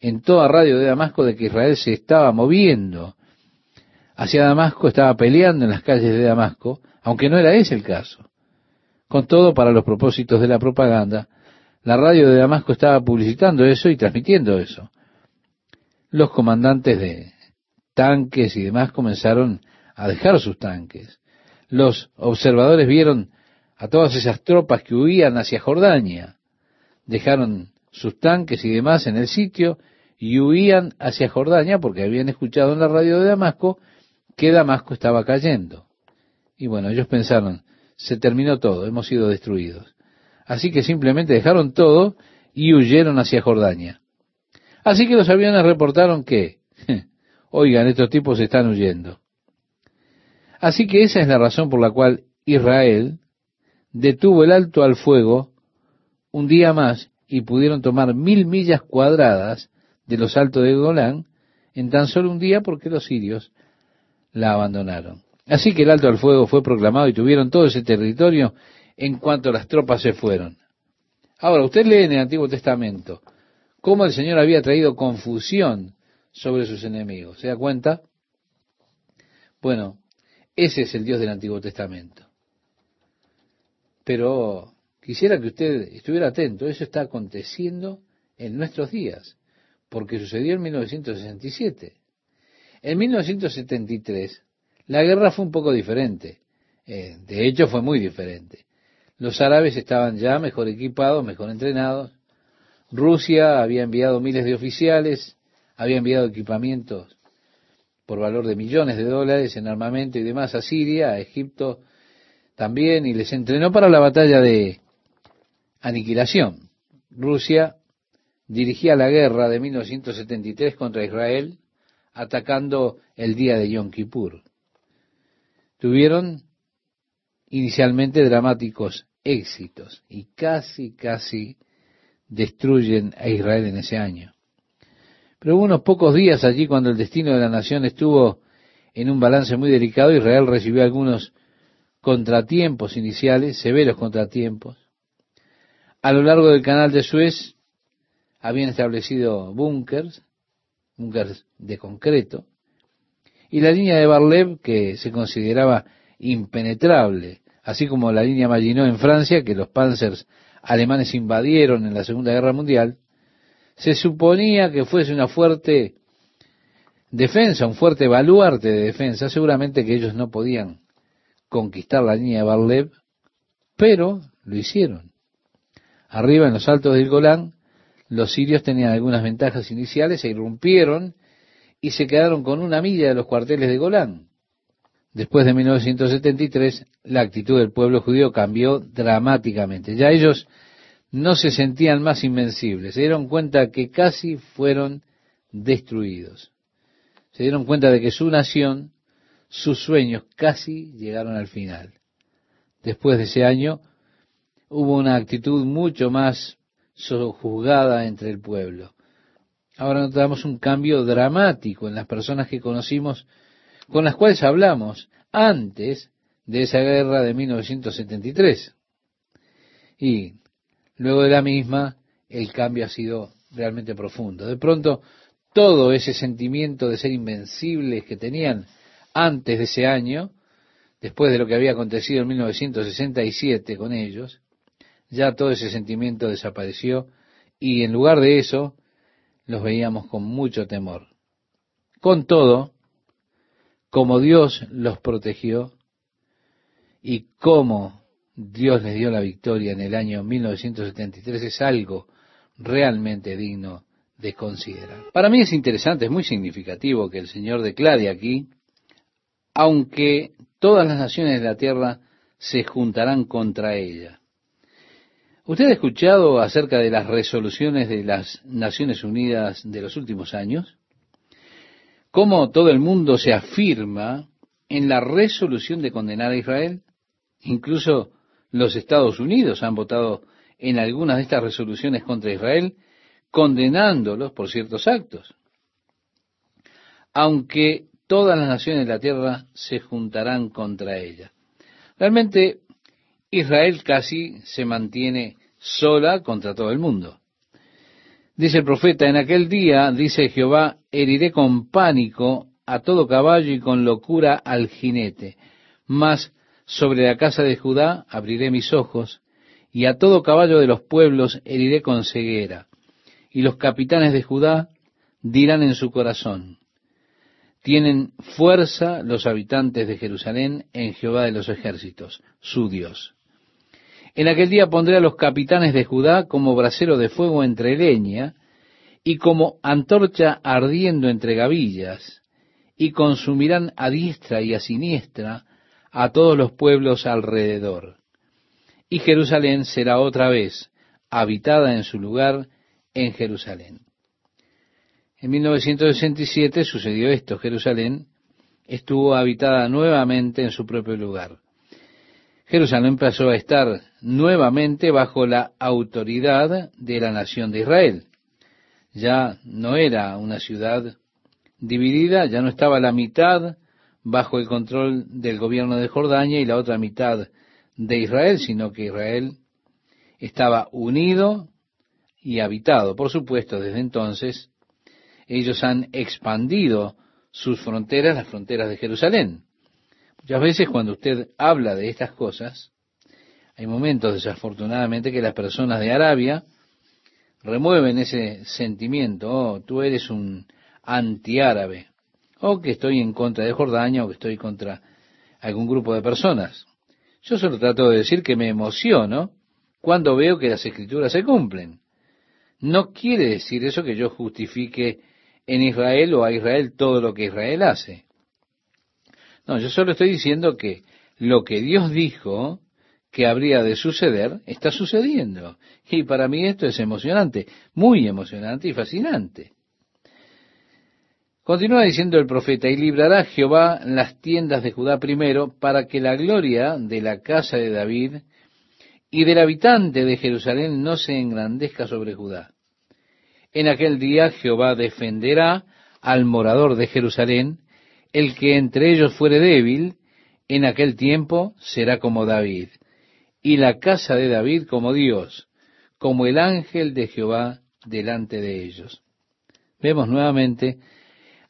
en toda radio de Damasco de que Israel se estaba moviendo hacia Damasco, estaba peleando en las calles de Damasco, aunque no era ese el caso. Con todo, para los propósitos de la propaganda, La radio de Damasco estaba publicitando eso y transmitiendo eso. Los comandantes de tanques y demás comenzaron a dejar sus tanques. Los observadores vieron a todas esas tropas que huían hacia Jordania. Dejaron sus tanques y demás en el sitio y huían hacia Jordania porque habían escuchado en la radio de Damasco que Damasco estaba cayendo. Y bueno, ellos pensaron, se terminó todo, hemos sido destruidos. Así que simplemente dejaron todo y huyeron hacia Jordania. Así que los aviones reportaron que, oigan, estos tipos están huyendo. Así que esa es la razón por la cual Israel detuvo el alto al fuego un día más y pudieron tomar mil millas cuadradas de los altos de Golán en tan solo un día porque los sirios la abandonaron. Así que el alto al fuego fue proclamado y tuvieron todo ese territorio en cuanto las tropas se fueron. Ahora, usted lee en el Antiguo Testamento cómo el Señor había traído confusión sobre sus enemigos. ¿Se da cuenta? Bueno, ese es el Dios del Antiguo Testamento. Pero quisiera que usted estuviera atento. Eso está aconteciendo en nuestros días, porque sucedió en 1967. En 1973, la guerra fue un poco diferente. Eh, de hecho, fue muy diferente. Los árabes estaban ya mejor equipados, mejor entrenados. Rusia había enviado miles de oficiales, había enviado equipamientos por valor de millones de dólares en armamento y demás a Siria, a Egipto también, y les entrenó para la batalla de aniquilación. Rusia dirigía la guerra de 1973 contra Israel, atacando el día de Yom Kippur. Tuvieron inicialmente dramáticos éxitos y casi, casi destruyen a Israel en ese año. Pero hubo unos pocos días allí cuando el destino de la nación estuvo en un balance muy delicado. Israel recibió algunos contratiempos iniciales, severos contratiempos. A lo largo del canal de Suez habían establecido búnkers, búnkers de concreto, y la línea de Barlev, que se consideraba impenetrable, así como la línea Maginot en Francia, que los panzers alemanes invadieron en la Segunda Guerra Mundial, se suponía que fuese una fuerte defensa, un fuerte baluarte de defensa, seguramente que ellos no podían conquistar la línea de Barlev, pero lo hicieron. Arriba en los altos del Golán, los sirios tenían algunas ventajas iniciales e irrumpieron y se quedaron con una milla de los cuarteles de Golán. Después de 1973, la actitud del pueblo judío cambió dramáticamente. Ya ellos no se sentían más invencibles. Se dieron cuenta que casi fueron destruidos. Se dieron cuenta de que su nación, sus sueños casi llegaron al final. Después de ese año, hubo una actitud mucho más sojuzgada entre el pueblo. Ahora notamos un cambio dramático en las personas que conocimos, con las cuales hablamos antes de esa guerra de 1973. Y Luego de la misma, el cambio ha sido realmente profundo. De pronto, todo ese sentimiento de ser invencibles que tenían antes de ese año, después de lo que había acontecido en 1967 con ellos, ya todo ese sentimiento desapareció y en lugar de eso los veíamos con mucho temor. Con todo, como Dios los protegió y cómo Dios les dio la victoria en el año 1973 es algo realmente digno de considerar. Para mí es interesante, es muy significativo que el Señor declare aquí, aunque todas las naciones de la tierra se juntarán contra ella. ¿Usted ha escuchado acerca de las resoluciones de las Naciones Unidas de los últimos años? ¿Cómo todo el mundo se afirma en la resolución de condenar a Israel? Incluso los Estados Unidos han votado en algunas de estas resoluciones contra Israel, condenándolos por ciertos actos. Aunque todas las naciones de la tierra se juntarán contra ella. Realmente Israel casi se mantiene sola contra todo el mundo. Dice el profeta, en aquel día, dice Jehová, heriré con pánico a todo caballo y con locura al jinete, mas sobre la casa de Judá abriré mis ojos, y a todo caballo de los pueblos heriré con ceguera, y los capitanes de Judá dirán en su corazón, tienen fuerza los habitantes de Jerusalén en Jehová de los ejércitos, su Dios. En aquel día pondré a los capitanes de Judá como brasero de fuego entre leña y como antorcha ardiendo entre gavillas, y consumirán a diestra y a siniestra a todos los pueblos alrededor. Y Jerusalén será otra vez habitada en su lugar en Jerusalén. En 1967 sucedió esto. Jerusalén estuvo habitada nuevamente en su propio lugar. Jerusalén pasó a estar nuevamente bajo la autoridad de la nación de Israel. Ya no era una ciudad dividida, ya no estaba la mitad bajo el control del gobierno de Jordania y la otra mitad de Israel, sino que Israel estaba unido y habitado. Por supuesto, desde entonces ellos han expandido sus fronteras, las fronteras de Jerusalén. Muchas veces cuando usted habla de estas cosas, hay momentos desafortunadamente que las personas de Arabia remueven ese sentimiento, oh, tú eres un antiárabe, o que estoy en contra de Jordania, o que estoy contra algún grupo de personas. Yo solo trato de decir que me emociono cuando veo que las escrituras se cumplen. No quiere decir eso que yo justifique en Israel o a Israel todo lo que Israel hace. No, yo solo estoy diciendo que lo que Dios dijo que habría de suceder está sucediendo. Y para mí esto es emocionante, muy emocionante y fascinante. Continúa diciendo el profeta, y librará Jehová las tiendas de Judá primero, para que la gloria de la casa de David y del habitante de Jerusalén no se engrandezca sobre Judá. En aquel día Jehová defenderá al morador de Jerusalén, el que entre ellos fuere débil, en aquel tiempo será como David, y la casa de David como Dios, como el ángel de Jehová delante de ellos. Vemos nuevamente,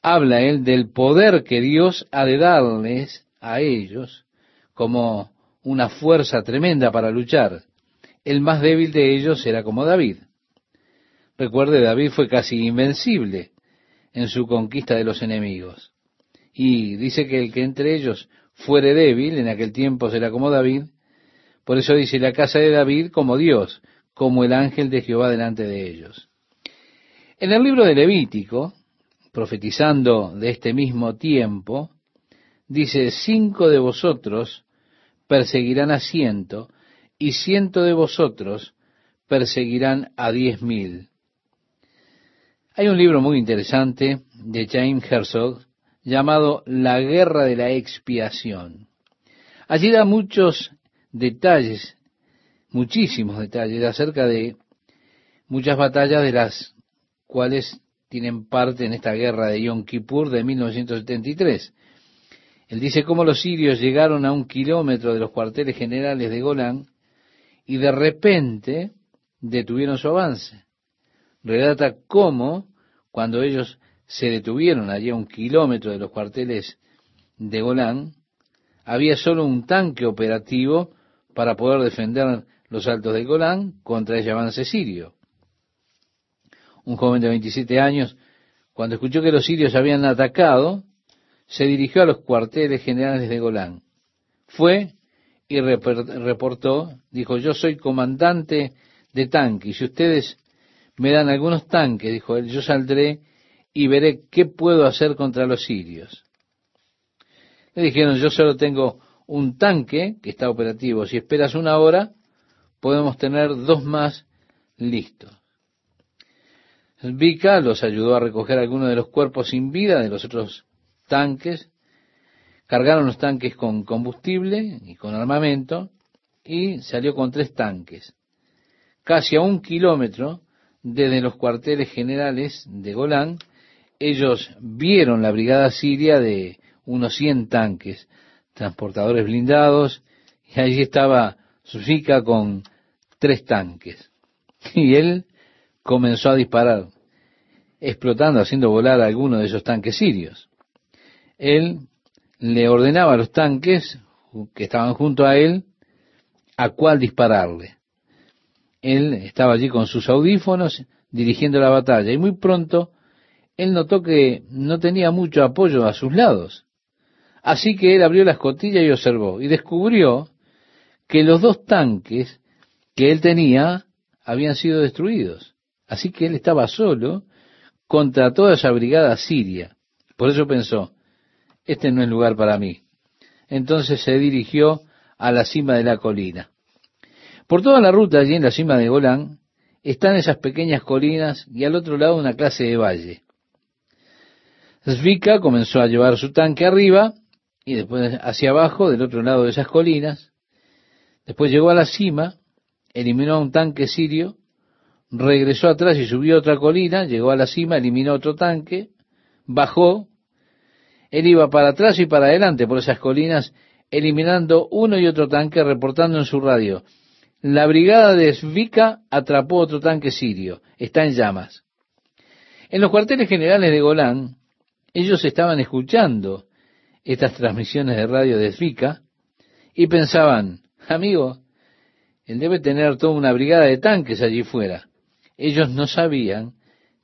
habla él del poder que Dios ha de darles a ellos como una fuerza tremenda para luchar. El más débil de ellos será como David. Recuerde, David fue casi invencible en su conquista de los enemigos. Y dice que el que entre ellos fuere débil, en aquel tiempo será como David. Por eso dice la casa de David como Dios, como el ángel de Jehová delante de ellos. En el libro de Levítico, profetizando de este mismo tiempo, dice, cinco de vosotros perseguirán a ciento, y ciento de vosotros perseguirán a diez mil. Hay un libro muy interesante de James Herzog llamado La guerra de la expiación. Allí da muchos detalles, muchísimos detalles acerca de muchas batallas de las cuales tienen parte en esta guerra de Yom Kippur de 1973. Él dice cómo los sirios llegaron a un kilómetro de los cuarteles generales de Golán y de repente detuvieron su avance. Relata cómo cuando ellos se detuvieron allí a un kilómetro de los cuarteles de Golán, había solo un tanque operativo para poder defender los altos de Golán contra ese avance sirio. Un joven de 27 años, cuando escuchó que los sirios habían atacado, se dirigió a los cuarteles generales de Golán. Fue y reportó, dijo, yo soy comandante de tanque, y si ustedes me dan algunos tanques, dijo él, yo saldré y veré qué puedo hacer contra los sirios. Le dijeron, yo solo tengo un tanque que está operativo. Si esperas una hora, podemos tener dos más listos. Vika los ayudó a recoger algunos de los cuerpos sin vida de los otros tanques. Cargaron los tanques con combustible y con armamento y salió con tres tanques. Casi a un kilómetro desde los cuarteles generales de Golán, ellos vieron la brigada siria de unos 100 tanques, transportadores blindados, y allí estaba Zufika con tres tanques. Y él comenzó a disparar, explotando, haciendo volar a alguno de esos tanques sirios. Él le ordenaba a los tanques que estaban junto a él a cuál dispararle. Él estaba allí con sus audífonos dirigiendo la batalla y muy pronto él notó que no tenía mucho apoyo a sus lados. Así que él abrió la escotilla y observó y descubrió que los dos tanques que él tenía habían sido destruidos. Así que él estaba solo contra toda esa brigada siria. Por eso pensó, este no es lugar para mí. Entonces se dirigió a la cima de la colina. Por toda la ruta allí en la cima de Golán están esas pequeñas colinas y al otro lado una clase de valle. Zvika comenzó a llevar su tanque arriba y después hacia abajo del otro lado de esas colinas. Después llegó a la cima, eliminó un tanque sirio, regresó atrás y subió otra colina, llegó a la cima, eliminó otro tanque, bajó. Él iba para atrás y para adelante por esas colinas, eliminando uno y otro tanque, reportando en su radio. La brigada de Svika atrapó otro tanque sirio. Está en llamas. En los cuarteles generales de Golán, ellos estaban escuchando estas transmisiones de radio de Svika y pensaban, amigo, él debe tener toda una brigada de tanques allí fuera. Ellos no sabían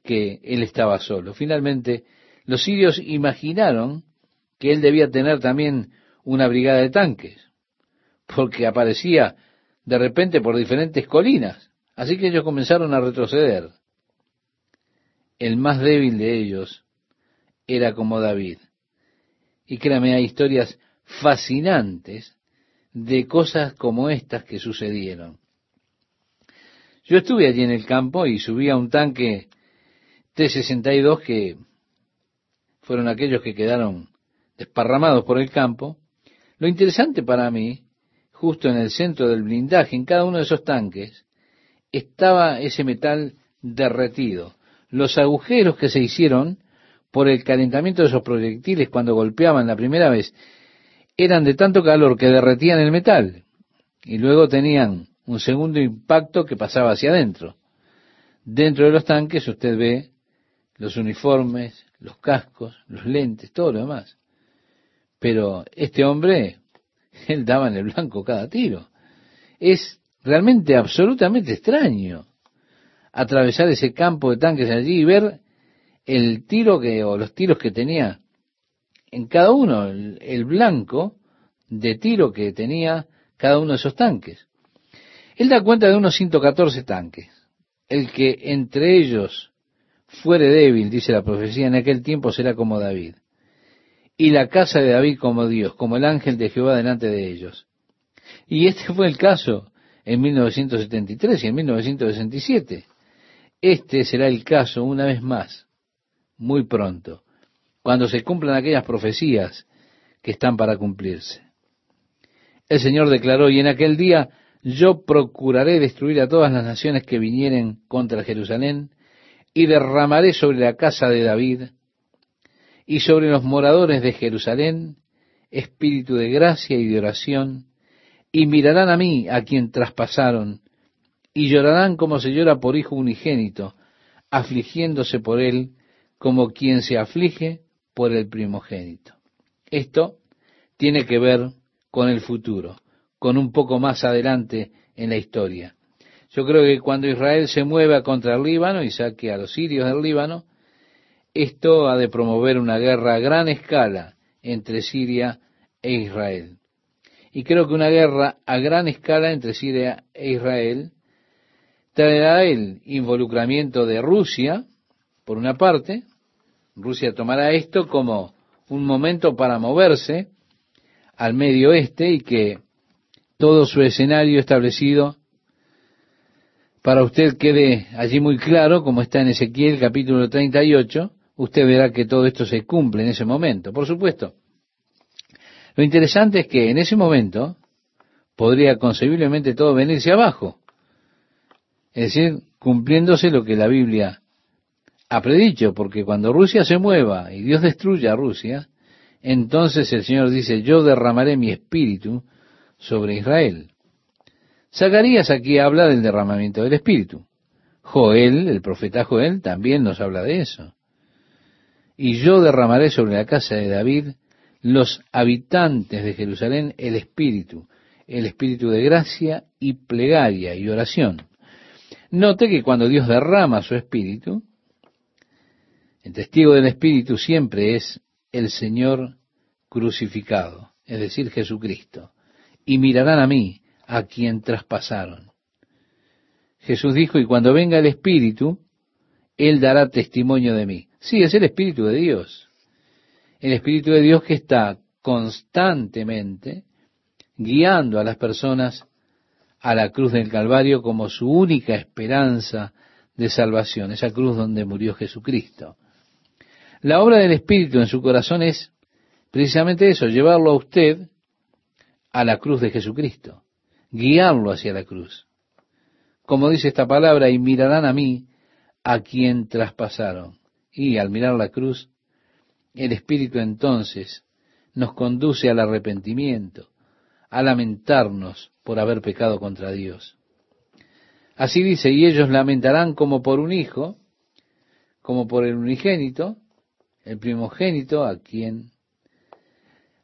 que él estaba solo. Finalmente, los sirios imaginaron que él debía tener también una brigada de tanques, porque aparecía de repente por diferentes colinas. Así que ellos comenzaron a retroceder. El más débil de ellos era como David. Y créame, hay historias fascinantes de cosas como estas que sucedieron. Yo estuve allí en el campo y subí a un tanque T-62 que fueron aquellos que quedaron desparramados por el campo. Lo interesante para mí justo en el centro del blindaje, en cada uno de esos tanques, estaba ese metal derretido. Los agujeros que se hicieron por el calentamiento de esos proyectiles cuando golpeaban la primera vez eran de tanto calor que derretían el metal y luego tenían un segundo impacto que pasaba hacia adentro. Dentro de los tanques usted ve los uniformes, los cascos, los lentes, todo lo demás. Pero este hombre él daba en el blanco cada tiro. Es realmente absolutamente extraño atravesar ese campo de tanques allí y ver el tiro que, o los tiros que tenía en cada uno, el, blanco de tiro que tenía cada uno de esos tanques. Él da cuenta de unos 114 tanques. El que entre ellos fuere débil, dice la profecía, en aquel tiempo será como David y la casa de David como Dios, como el ángel de Jehová delante de ellos. Y este fue el caso en 1973 y en 1967. Este será el caso una vez más, muy pronto, cuando se cumplan aquellas profecías que están para cumplirse. El Señor declaró, y en aquel día yo procuraré destruir a todas las naciones que vinieren contra Jerusalén, y derramaré sobre la casa de David y sobre los moradores de Jerusalén espíritu de gracia y de oración, y mirarán a mí, a quien traspasaron, y llorarán como se llora por hijo unigénito, afligiéndose por él como quien se aflige por el primogénito. Esto tiene que ver con el futuro, con un poco más adelante en la historia. Yo creo que cuando Israel se mueva contra el Líbano y saque a los sirios del Líbano, esto ha de promover una guerra a gran escala entre Siria e Israel. Y creo que una guerra a gran escala entre Siria e Israel traerá el involucramiento de Rusia, por una parte, Rusia tomará esto como un momento para moverse al medio oeste y que todo su escenario establecido para usted quede allí muy claro, como está en Ezequiel capítulo 38, usted verá que todo esto se cumple en ese momento. Por supuesto, lo interesante es que en ese momento podría concebiblemente todo venirse abajo. Es decir, cumpliéndose lo que la Biblia ha predicho, porque cuando Rusia se mueva y Dios destruya a Rusia, entonces el Señor dice, yo derramaré mi espíritu sobre Israel. Zacarías aquí habla del derramamiento del espíritu. Joel, el profeta Joel, también nos habla de eso y yo derramaré sobre la casa de David los habitantes de Jerusalén el espíritu, el espíritu de gracia y plegaria y oración. Note que cuando Dios derrama su espíritu, el testigo del espíritu siempre es el Señor crucificado, es decir, Jesucristo. Y mirarán a mí, a quien traspasaron. Jesús dijo, y cuando venga el espíritu, Él dará testimonio de mí. Sí, es el espíritu de Dios. El espíritu de Dios que está constantemente guiando a las personas a la cruz del Calvario como su única esperanza de salvación, esa cruz donde murió Jesucristo. La obra del Espíritu en su corazón es precisamente eso, llevarlo a usted a la cruz de Jesucristo, guiarlo hacia la cruz. Como dice esta palabra, y mirarán a mí a quien traspasaron. Y al mirar la cruz, el Espíritu entonces nos conduce al arrepentimiento, a lamentarnos por haber pecado contra Dios. Así dice, y ellos lamentarán como por un hijo, como por el unigénito, el primogénito a quien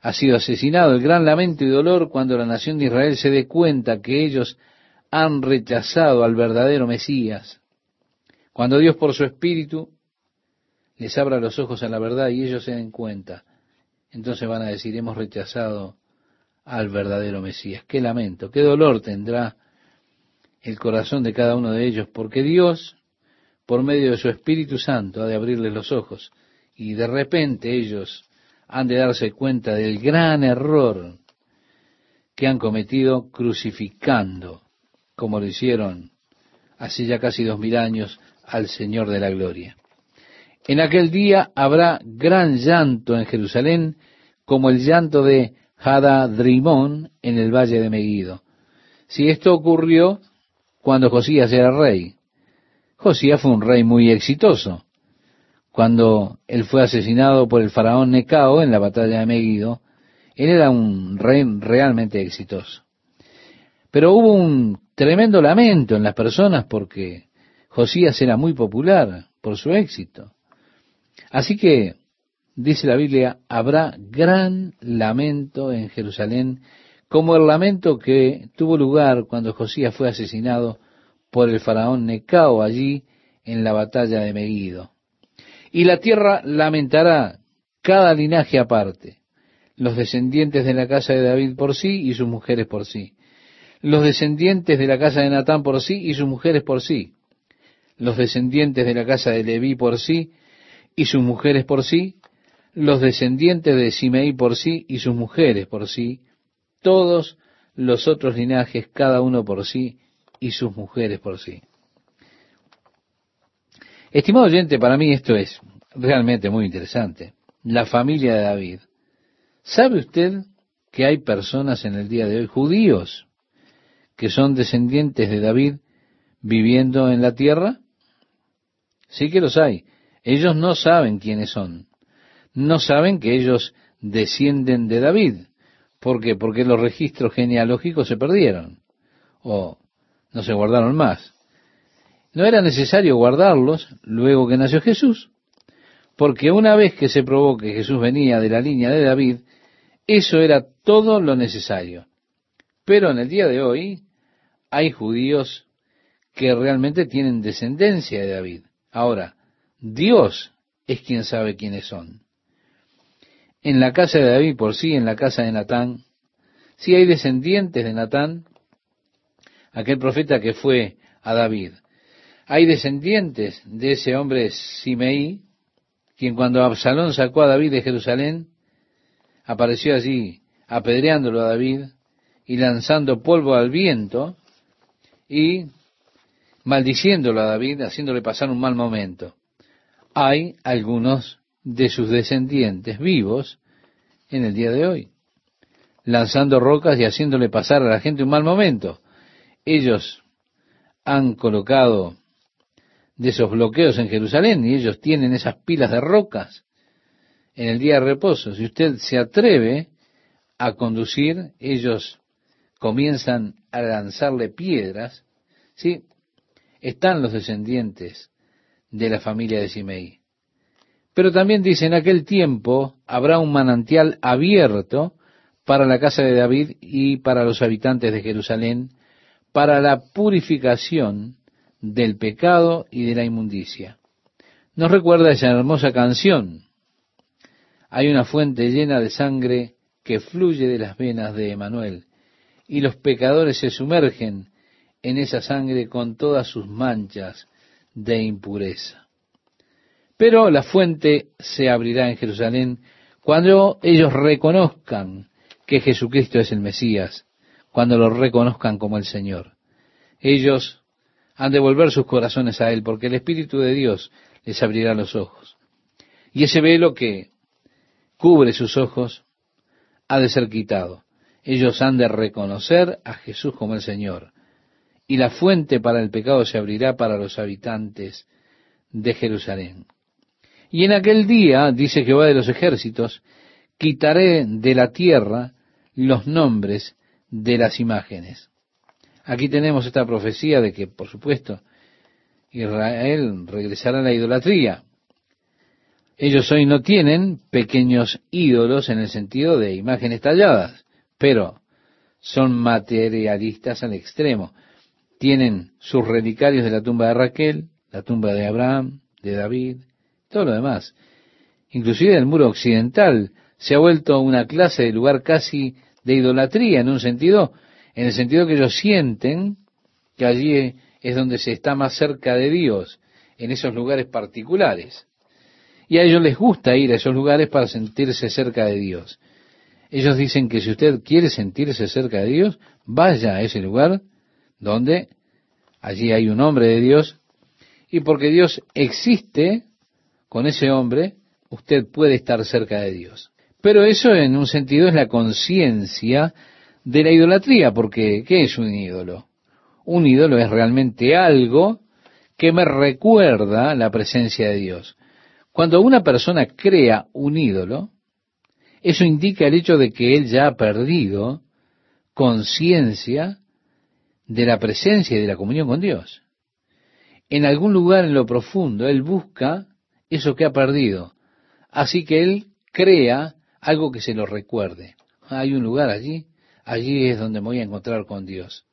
ha sido asesinado. El gran lamento y dolor cuando la nación de Israel se dé cuenta que ellos han rechazado al verdadero Mesías. Cuando Dios por su espíritu les abra los ojos a la verdad y ellos se den cuenta, entonces van a decir, hemos rechazado al verdadero Mesías. Qué lamento, qué dolor tendrá el corazón de cada uno de ellos, porque Dios, por medio de su Espíritu Santo, ha de abrirles los ojos y de repente ellos han de darse cuenta del gran error que han cometido crucificando, como lo hicieron hace ya casi dos mil años, al Señor de la Gloria. En aquel día habrá gran llanto en Jerusalén, como el llanto de Hadadrimón en el valle de Megido. Si esto ocurrió cuando Josías era rey. Josías fue un rey muy exitoso. Cuando él fue asesinado por el faraón Necao en la batalla de Megido, él era un rey realmente exitoso. Pero hubo un tremendo lamento en las personas porque Josías era muy popular por su éxito. Así que dice la Biblia, habrá gran lamento en Jerusalén, como el lamento que tuvo lugar cuando Josías fue asesinado por el faraón Necao allí en la batalla de Megido. Y la tierra lamentará cada linaje aparte, los descendientes de la casa de David por sí y sus mujeres por sí, los descendientes de la casa de Natán por sí y sus mujeres por sí, los descendientes de la casa de Leví por sí y sus mujeres por sí, los descendientes de Simeí por sí y sus mujeres por sí, todos los otros linajes, cada uno por sí y sus mujeres por sí. Estimado oyente, para mí esto es realmente muy interesante. La familia de David. ¿Sabe usted que hay personas en el día de hoy, judíos, que son descendientes de David viviendo en la tierra? Sí que los hay. Ellos no saben quiénes son no saben que ellos descienden de David. ¿Por qué? Porque los registros genealógicos se perdieron o no se guardaron más. No era necesario guardarlos luego que nació Jesús, porque una vez que se probó que Jesús venía de la línea de David, eso era todo lo necesario. Pero en el día de hoy hay judíos que realmente tienen descendencia de David. Ahora, Dios es quien sabe quiénes son en la casa de David por sí, en la casa de Natán. Sí hay descendientes de Natán, aquel profeta que fue a David. Hay descendientes de ese hombre Simeí, quien cuando Absalón sacó a David de Jerusalén, apareció allí apedreándolo a David y lanzando polvo al viento y maldiciéndolo a David, haciéndole pasar un mal momento. Hay algunos de sus descendientes vivos en el día de hoy, lanzando rocas y haciéndole pasar a la gente un mal momento. Ellos han colocado de esos bloqueos en Jerusalén y ellos tienen esas pilas de rocas en el día de reposo. Si usted se atreve a conducir, ellos comienzan a lanzarle piedras, ¿sí? Están los descendientes de la familia de Simei. Pero también dice, en aquel tiempo habrá un manantial abierto para la casa de David y para los habitantes de Jerusalén, para la purificación del pecado y de la inmundicia. Nos recuerda esa hermosa canción. Hay una fuente llena de sangre que fluye de las venas de Emanuel, y los pecadores se sumergen en esa sangre con todas sus manchas de impureza. Pero la fuente se abrirá en Jerusalén cuando ellos reconozcan que Jesucristo es el Mesías, cuando lo reconozcan como el Señor. Ellos han de volver sus corazones a Él, porque el Espíritu de Dios les abrirá los ojos. Y ese velo que cubre sus ojos ha de ser quitado. Ellos han de reconocer a Jesús como el Señor. Y la fuente para el pecado se abrirá para los habitantes de Jerusalén. Y en aquel día, dice Jehová de los ejércitos, quitaré de la tierra los nombres de las imágenes. Aquí tenemos esta profecía de que, por supuesto, Israel regresará a la idolatría. Ellos hoy no tienen pequeños ídolos en el sentido de imágenes talladas, pero son materialistas al extremo. Tienen sus relicarios de la tumba de Raquel, la tumba de Abraham, de David, todo lo demás. Inclusive el muro occidental se ha vuelto una clase de lugar casi de idolatría en un sentido, en el sentido que ellos sienten que allí es donde se está más cerca de Dios, en esos lugares particulares. Y a ellos les gusta ir a esos lugares para sentirse cerca de Dios. Ellos dicen que si usted quiere sentirse cerca de Dios, vaya a ese lugar donde allí hay un hombre de Dios y porque Dios existe con ese hombre, usted puede estar cerca de Dios. Pero eso en un sentido es la conciencia de la idolatría, porque ¿qué es un ídolo? Un ídolo es realmente algo que me recuerda la presencia de Dios. Cuando una persona crea un ídolo, eso indica el hecho de que él ya ha perdido conciencia de la presencia y de la comunión con Dios. En algún lugar en lo profundo, él busca eso que ha perdido. Así que él crea algo que se lo recuerde. Hay un lugar allí, allí es donde me voy a encontrar con Dios.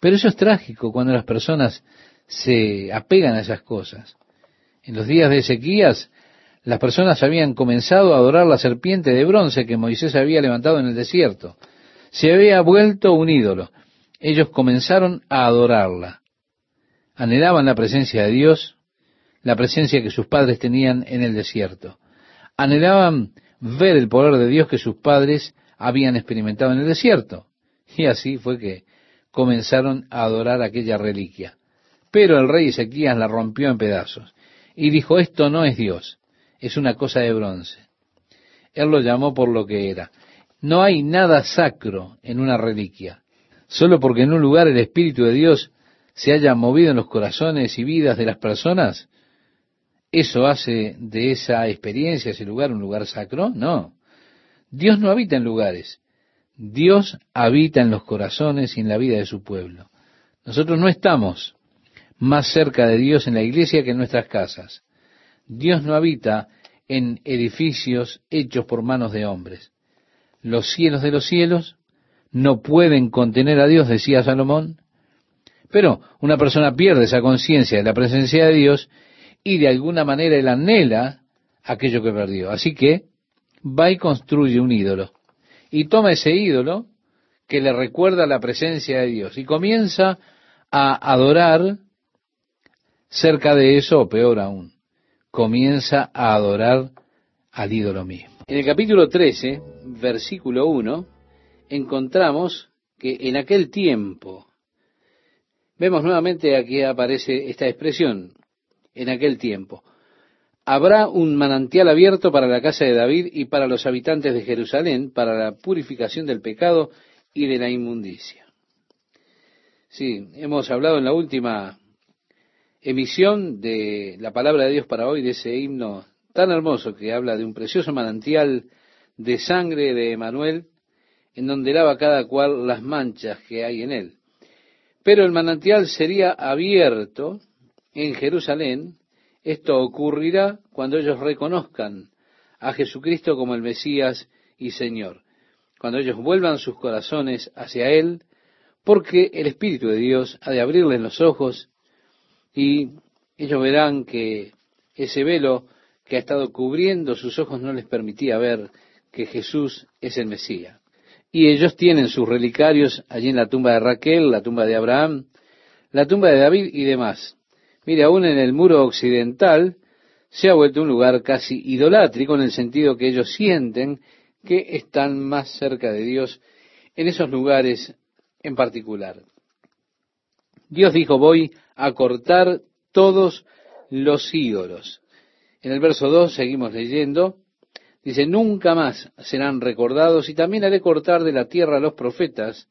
Pero eso es trágico cuando las personas se apegan a esas cosas. En los días de Ezequías, las personas habían comenzado a adorar la serpiente de bronce que Moisés había levantado en el desierto. Se había vuelto un ídolo. Ellos comenzaron a adorarla. Anhelaban la presencia de Dios, la presencia que sus padres tenían en el desierto. Anhelaban ver el poder de Dios que sus padres habían experimentado en el desierto. Y así fue que comenzaron a adorar aquella reliquia. Pero el rey Ezequías la rompió en pedazos y dijo, esto no es Dios, es una cosa de bronce. Él lo llamó por lo que era. No hay nada sacro en una reliquia. Solo porque en un lugar el Espíritu de Dios se haya movido en los corazones y vidas de las personas, ¿Eso hace de esa experiencia, ese lugar, un lugar sacro? No. Dios no habita en lugares. Dios habita en los corazones y en la vida de su pueblo. Nosotros no estamos más cerca de Dios en la iglesia que en nuestras casas. Dios no habita en edificios hechos por manos de hombres. Los cielos de los cielos no pueden contener a Dios, decía Salomón. Pero una persona pierde esa conciencia de la presencia de Dios y de alguna manera él anhela aquello que perdió. Así que va y construye un ídolo. Y toma ese ídolo que le recuerda la presencia de Dios y comienza a adorar cerca de eso, o peor aún, comienza a adorar al ídolo mismo. En el capítulo 13, versículo 1, encontramos que en aquel tiempo, vemos nuevamente aquí aparece esta expresión, en aquel tiempo. Habrá un manantial abierto para la casa de David y para los habitantes de Jerusalén, para la purificación del pecado y de la inmundicia. Sí, hemos hablado en la última emisión de la palabra de Dios para hoy, de ese himno tan hermoso que habla de un precioso manantial de sangre de Emanuel, en donde lava cada cual las manchas que hay en él. Pero el manantial sería abierto en Jerusalén, esto ocurrirá cuando ellos reconozcan a Jesucristo como el Mesías y Señor, cuando ellos vuelvan sus corazones hacia Él, porque el Espíritu de Dios ha de abrirles los ojos y ellos verán que ese velo que ha estado cubriendo sus ojos no les permitía ver que Jesús es el Mesías. Y ellos tienen sus relicarios allí en la tumba de Raquel, la tumba de Abraham, la tumba de David y demás. Mire, aún en el muro occidental se ha vuelto un lugar casi idolátrico en el sentido que ellos sienten que están más cerca de Dios en esos lugares en particular. Dios dijo, voy a cortar todos los ídolos. En el verso 2 seguimos leyendo, dice, nunca más serán recordados y también haré cortar de la tierra a los profetas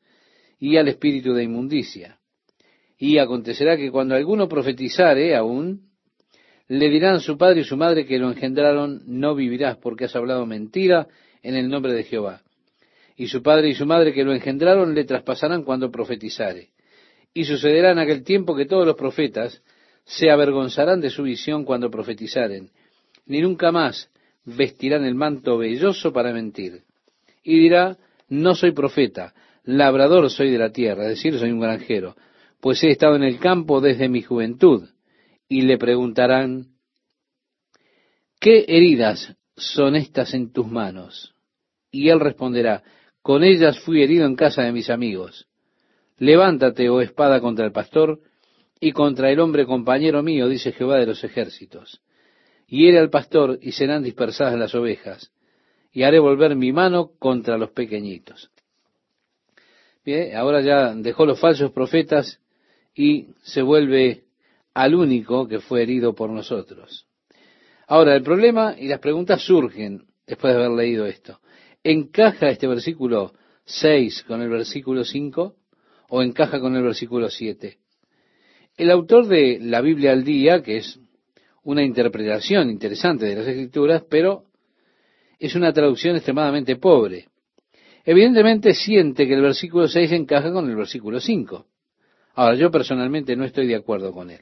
y al espíritu de inmundicia. Y acontecerá que cuando alguno profetizare aún, le dirán su padre y su madre que lo engendraron, no vivirás porque has hablado mentira en el nombre de Jehová. Y su padre y su madre que lo engendraron le traspasarán cuando profetizare. Y sucederá en aquel tiempo que todos los profetas se avergonzarán de su visión cuando profetizaren, ni nunca más vestirán el manto velloso para mentir. Y dirá, no soy profeta, labrador soy de la tierra, es decir, soy un granjero, pues he estado en el campo desde mi juventud. Y le preguntarán, ¿qué heridas son estas en tus manos? Y él responderá, con ellas fui herido en casa de mis amigos. Levántate, oh espada, contra el pastor y contra el hombre compañero mío, dice Jehová de los ejércitos. Hiere al pastor y serán dispersadas las ovejas, y haré volver mi mano contra los pequeñitos. Bien, ahora ya dejó los falsos profetas y se vuelve al único que fue herido por nosotros. Ahora, el problema y las preguntas surgen después de haber leído esto. ¿Encaja este versículo 6 con el versículo 5 o encaja con el versículo 7? El autor de la Biblia al día, que es una interpretación interesante de las escrituras, pero es una traducción extremadamente pobre. Evidentemente siente que el versículo 6 encaja con el versículo 5. Ahora, yo personalmente no estoy de acuerdo con él.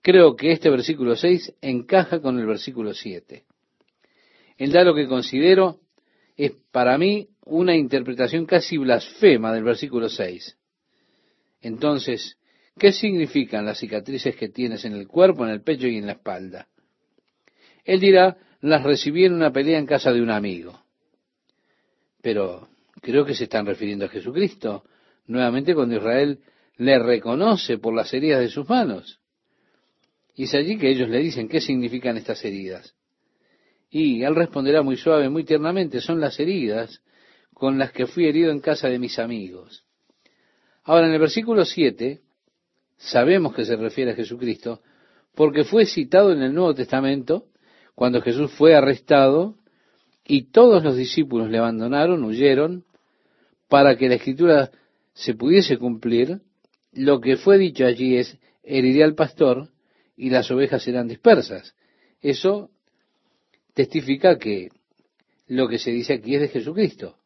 Creo que este versículo 6 encaja con el versículo 7. Él da lo que considero es para mí una interpretación casi blasfema del versículo 6. Entonces, ¿qué significan las cicatrices que tienes en el cuerpo, en el pecho y en la espalda? Él dirá, las recibí en una pelea en casa de un amigo. Pero creo que se están refiriendo a Jesucristo, nuevamente cuando Israel le reconoce por las heridas de sus manos. Y es allí que ellos le dicen, ¿qué significan estas heridas? Y él responderá muy suave, muy tiernamente, son las heridas con las que fui herido en casa de mis amigos. Ahora, en el versículo 7, sabemos que se refiere a Jesucristo, porque fue citado en el Nuevo Testamento cuando Jesús fue arrestado y todos los discípulos le abandonaron, huyeron, para que la escritura se pudiese cumplir, lo que fue dicho allí es, heriré al pastor y las ovejas serán dispersas. Eso testifica que lo que se dice aquí es de Jesucristo.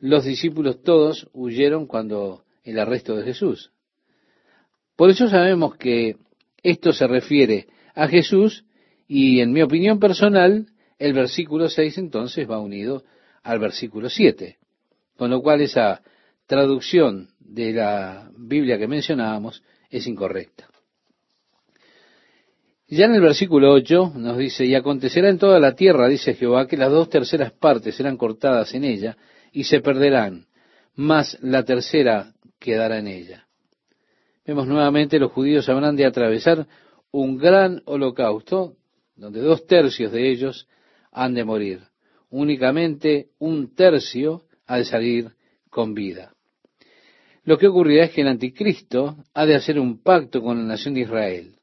Los discípulos todos huyeron cuando el arresto de Jesús. Por eso sabemos que esto se refiere a Jesús y en mi opinión personal el versículo 6 entonces va unido al versículo 7, con lo cual esa traducción de la Biblia que mencionábamos es incorrecta. Ya en el versículo 8 nos dice, y acontecerá en toda la tierra, dice Jehová, que las dos terceras partes serán cortadas en ella y se perderán, mas la tercera quedará en ella. Vemos nuevamente los judíos habrán de atravesar un gran holocausto, donde dos tercios de ellos han de morir. Únicamente un tercio de salir con vida. Lo que ocurrirá es que el anticristo ha de hacer un pacto con la nación de Israel.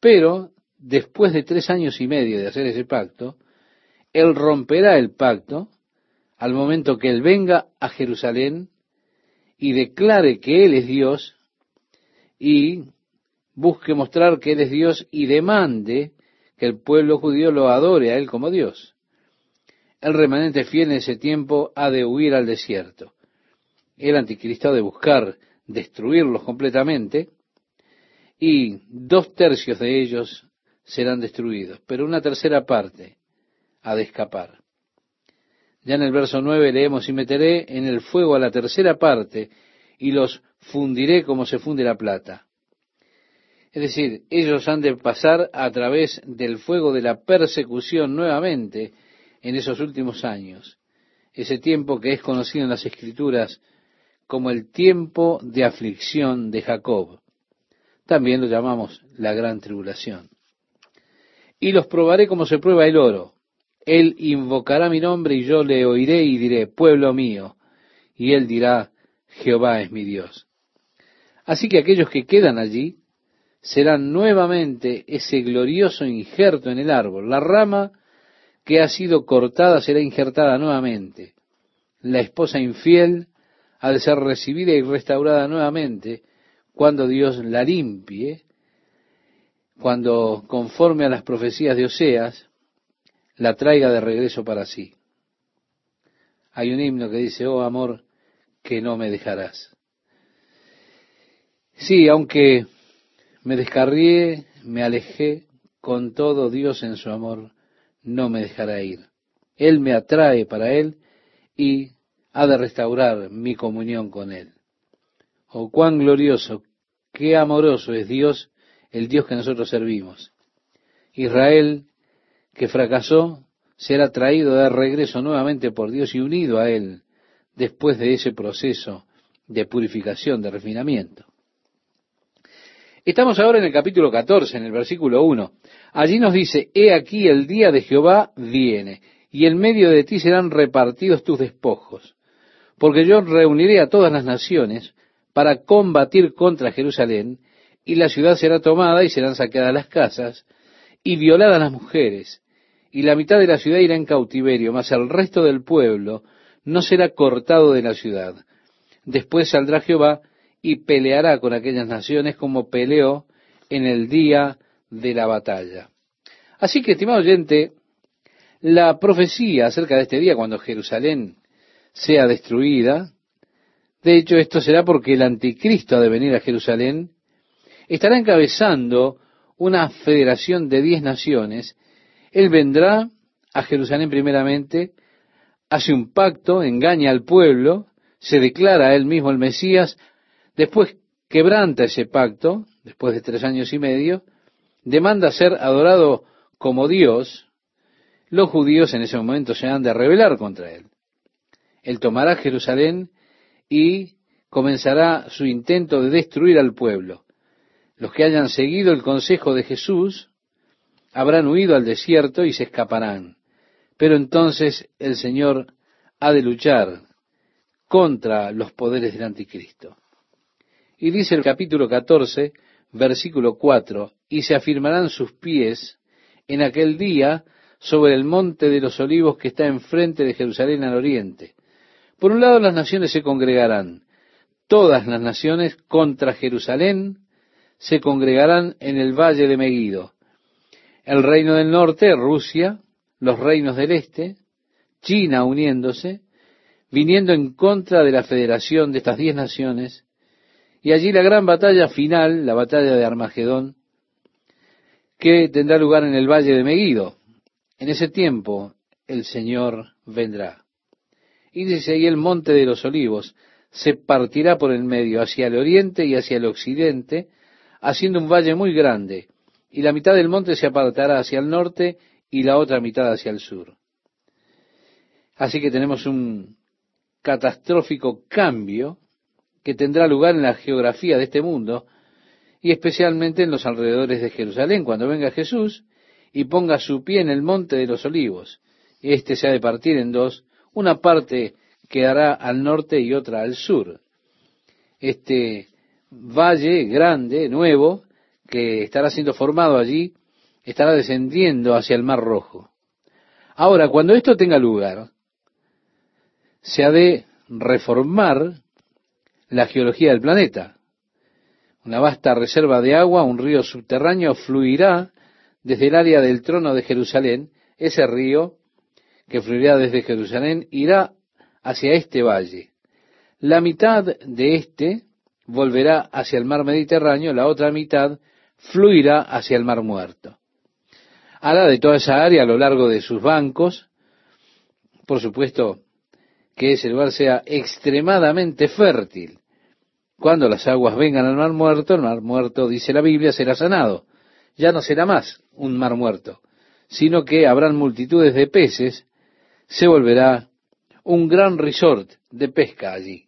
Pero después de tres años y medio de hacer ese pacto, Él romperá el pacto al momento que Él venga a Jerusalén y declare que Él es Dios y busque mostrar que Él es Dios y demande que el pueblo judío lo adore a Él como Dios. El remanente fiel en ese tiempo ha de huir al desierto. El anticristo de buscar destruirlos completamente y dos tercios de ellos serán destruidos, pero una tercera parte ha de escapar. Ya en el verso 9 leemos, y meteré en el fuego a la tercera parte y los fundiré como se funde la plata. Es decir, ellos han de pasar a través del fuego de la persecución nuevamente en esos últimos años. Ese tiempo que es conocido en las Escrituras como el tiempo de aflicción de Jacob. También lo llamamos la gran tribulación. Y los probaré como se prueba el oro. Él invocará mi nombre y yo le oiré y diré, pueblo mío. Y él dirá, Jehová es mi Dios. Así que aquellos que quedan allí serán nuevamente ese glorioso injerto en el árbol. La rama que ha sido cortada será injertada nuevamente. La esposa infiel ha de ser recibida y restaurada nuevamente cuando Dios la limpie, cuando conforme a las profecías de Oseas, la traiga de regreso para sí. Hay un himno que dice, oh amor, que no me dejarás. Sí, aunque me descarrié, me alejé, con todo Dios en su amor no me dejará ir. Él me atrae para Él y ha de restaurar mi comunión con Él. Oh, cuán glorioso, qué amoroso es Dios, el Dios que nosotros servimos. Israel, que fracasó, será traído de regreso nuevamente por Dios y unido a Él después de ese proceso de purificación, de refinamiento. Estamos ahora en el capítulo 14, en el versículo 1. Allí nos dice, He aquí el día de Jehová viene, y en medio de ti serán repartidos tus despojos, porque yo reuniré a todas las naciones para combatir contra Jerusalén, y la ciudad será tomada y serán saqueadas las casas, y violadas las mujeres, y la mitad de la ciudad irá en cautiverio, mas el resto del pueblo no será cortado de la ciudad. Después saldrá Jehová y peleará con aquellas naciones como peleó en el día de la batalla. Así que, estimado oyente, la profecía acerca de este día, cuando Jerusalén sea destruida, de hecho esto será porque el anticristo ha de venir a Jerusalén, estará encabezando una federación de diez naciones, él vendrá a Jerusalén primeramente, hace un pacto, engaña al pueblo, se declara a él mismo el Mesías, después quebranta ese pacto, después de tres años y medio, demanda ser adorado como Dios, los judíos en ese momento se han de rebelar contra él. Él tomará Jerusalén y comenzará su intento de destruir al pueblo. Los que hayan seguido el consejo de Jesús habrán huido al desierto y se escaparán. Pero entonces el Señor ha de luchar contra los poderes del anticristo. Y dice el capítulo 14, versículo 4, y se afirmarán sus pies en aquel día sobre el monte de los olivos que está enfrente de Jerusalén al oriente. Por un lado las naciones se congregarán, todas las naciones contra Jerusalén se congregarán en el valle de Megido. El reino del norte, Rusia, los reinos del este, China uniéndose, viniendo en contra de la federación de estas diez naciones, y allí la gran batalla final, la batalla de Armagedón, que tendrá lugar en el valle de Megido. En ese tiempo el Señor vendrá. Y dice ahí el monte de los olivos se partirá por el medio hacia el oriente y hacia el occidente, haciendo un valle muy grande, y la mitad del monte se apartará hacia el norte y la otra mitad hacia el sur. Así que tenemos un catastrófico cambio que tendrá lugar en la geografía de este mundo y especialmente en los alrededores de Jerusalén, cuando venga Jesús y ponga su pie en el monte de los olivos. Este se ha de partir en dos, una parte quedará al norte y otra al sur. Este valle grande, nuevo, que estará siendo formado allí, estará descendiendo hacia el Mar Rojo. Ahora, cuando esto tenga lugar, se ha de reformar la geología del planeta. Una vasta reserva de agua, un río subterráneo, fluirá desde el área del trono de Jerusalén. Ese río que fluirá desde Jerusalén irá hacia este valle. La mitad de este volverá hacia el mar Mediterráneo, la otra mitad fluirá hacia el mar muerto hará de toda esa área a lo largo de sus bancos. Por supuesto que ese lugar sea extremadamente fértil, Cuando las aguas vengan al mar muerto, el mar muerto, dice la Biblia, será sanado. Ya no será más un mar muerto, sino que habrán multitudes de peces, se volverá un gran resort de pesca allí.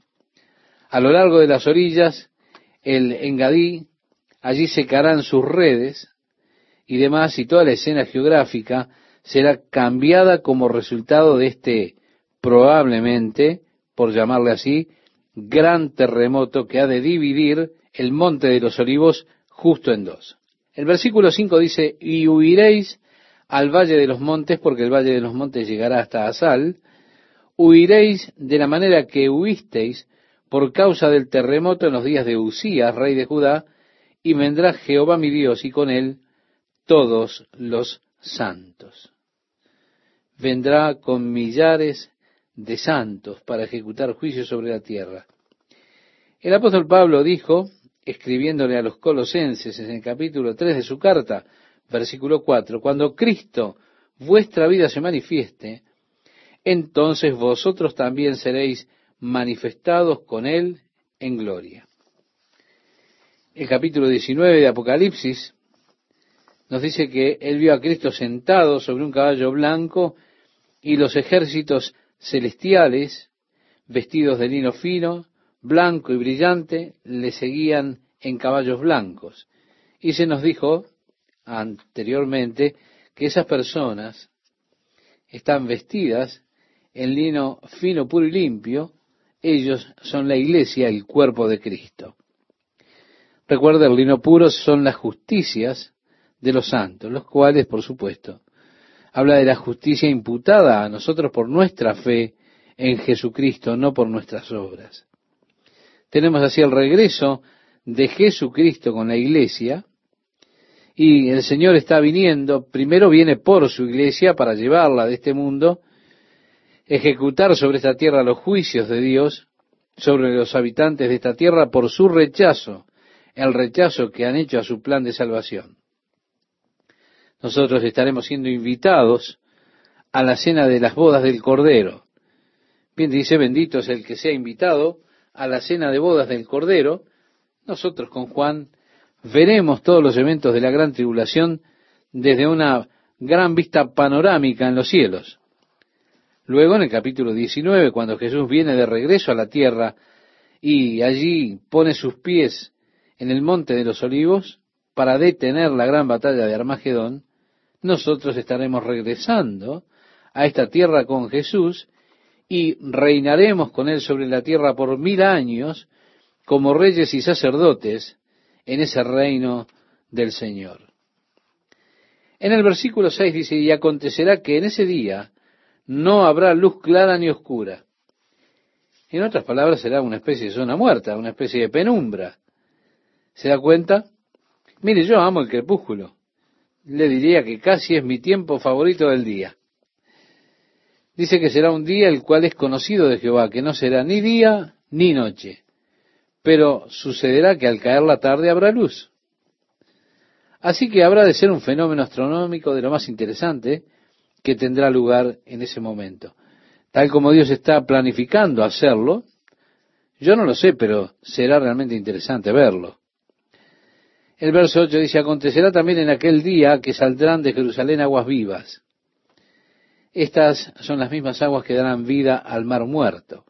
A lo largo de las orillas, el engadí, allí secarán sus redes y demás, y toda la escena geográfica será cambiada como resultado de este probablemente, por llamarle así, gran terremoto que ha de dividir el monte de los olivos justo en dos. El versículo 5 dice, y huiréis al valle de los montes, porque el valle de los montes llegará hasta Asal, huiréis de la manera que huisteis por causa del terremoto en los días de Usías, rey de Judá, y vendrá Jehová mi Dios y con él todos los santos. Vendrá con millares de santos para ejecutar juicio sobre la tierra. El apóstol Pablo dijo, escribiéndole a los colosenses en el capítulo 3 de su carta, versículo 4, cuando Cristo vuestra vida se manifieste, entonces vosotros también seréis manifestados con Él en gloria. El capítulo 19 de Apocalipsis nos dice que Él vio a Cristo sentado sobre un caballo blanco y los ejércitos celestiales, vestidos de lino fino, blanco y brillante, le seguían en caballos blancos. Y se nos dijo anteriormente que esas personas están vestidas en lino fino, puro y limpio, ellos son la iglesia, el cuerpo de Cristo. Recuerda, el lino puro son las justicias de los santos, los cuales, por supuesto, habla de la justicia imputada a nosotros por nuestra fe en Jesucristo, no por nuestras obras. Tenemos así el regreso de Jesucristo con la iglesia, y el Señor está viniendo, primero viene por su iglesia para llevarla de este mundo, ejecutar sobre esta tierra los juicios de Dios sobre los habitantes de esta tierra por su rechazo, el rechazo que han hecho a su plan de salvación. Nosotros estaremos siendo invitados a la cena de las bodas del Cordero. Bien, dice, bendito es el que sea invitado a la cena de bodas del Cordero. Nosotros con Juan veremos todos los eventos de la gran tribulación desde una gran vista panorámica en los cielos. Luego en el capítulo 19, cuando Jesús viene de regreso a la tierra y allí pone sus pies en el monte de los olivos para detener la gran batalla de Armagedón, nosotros estaremos regresando a esta tierra con Jesús y reinaremos con él sobre la tierra por mil años como reyes y sacerdotes en ese reino del Señor. En el versículo 6 dice, y acontecerá que en ese día no habrá luz clara ni oscura. En otras palabras, será una especie de zona muerta, una especie de penumbra. ¿Se da cuenta? Mire, yo amo el crepúsculo. Le diría que casi es mi tiempo favorito del día. Dice que será un día el cual es conocido de Jehová, que no será ni día ni noche. Pero sucederá que al caer la tarde habrá luz. Así que habrá de ser un fenómeno astronómico de lo más interesante, que tendrá lugar en ese momento. Tal como Dios está planificando hacerlo, yo no lo sé, pero será realmente interesante verlo. El verso 8 dice, acontecerá también en aquel día que saldrán de Jerusalén aguas vivas. Estas son las mismas aguas que darán vida al mar muerto.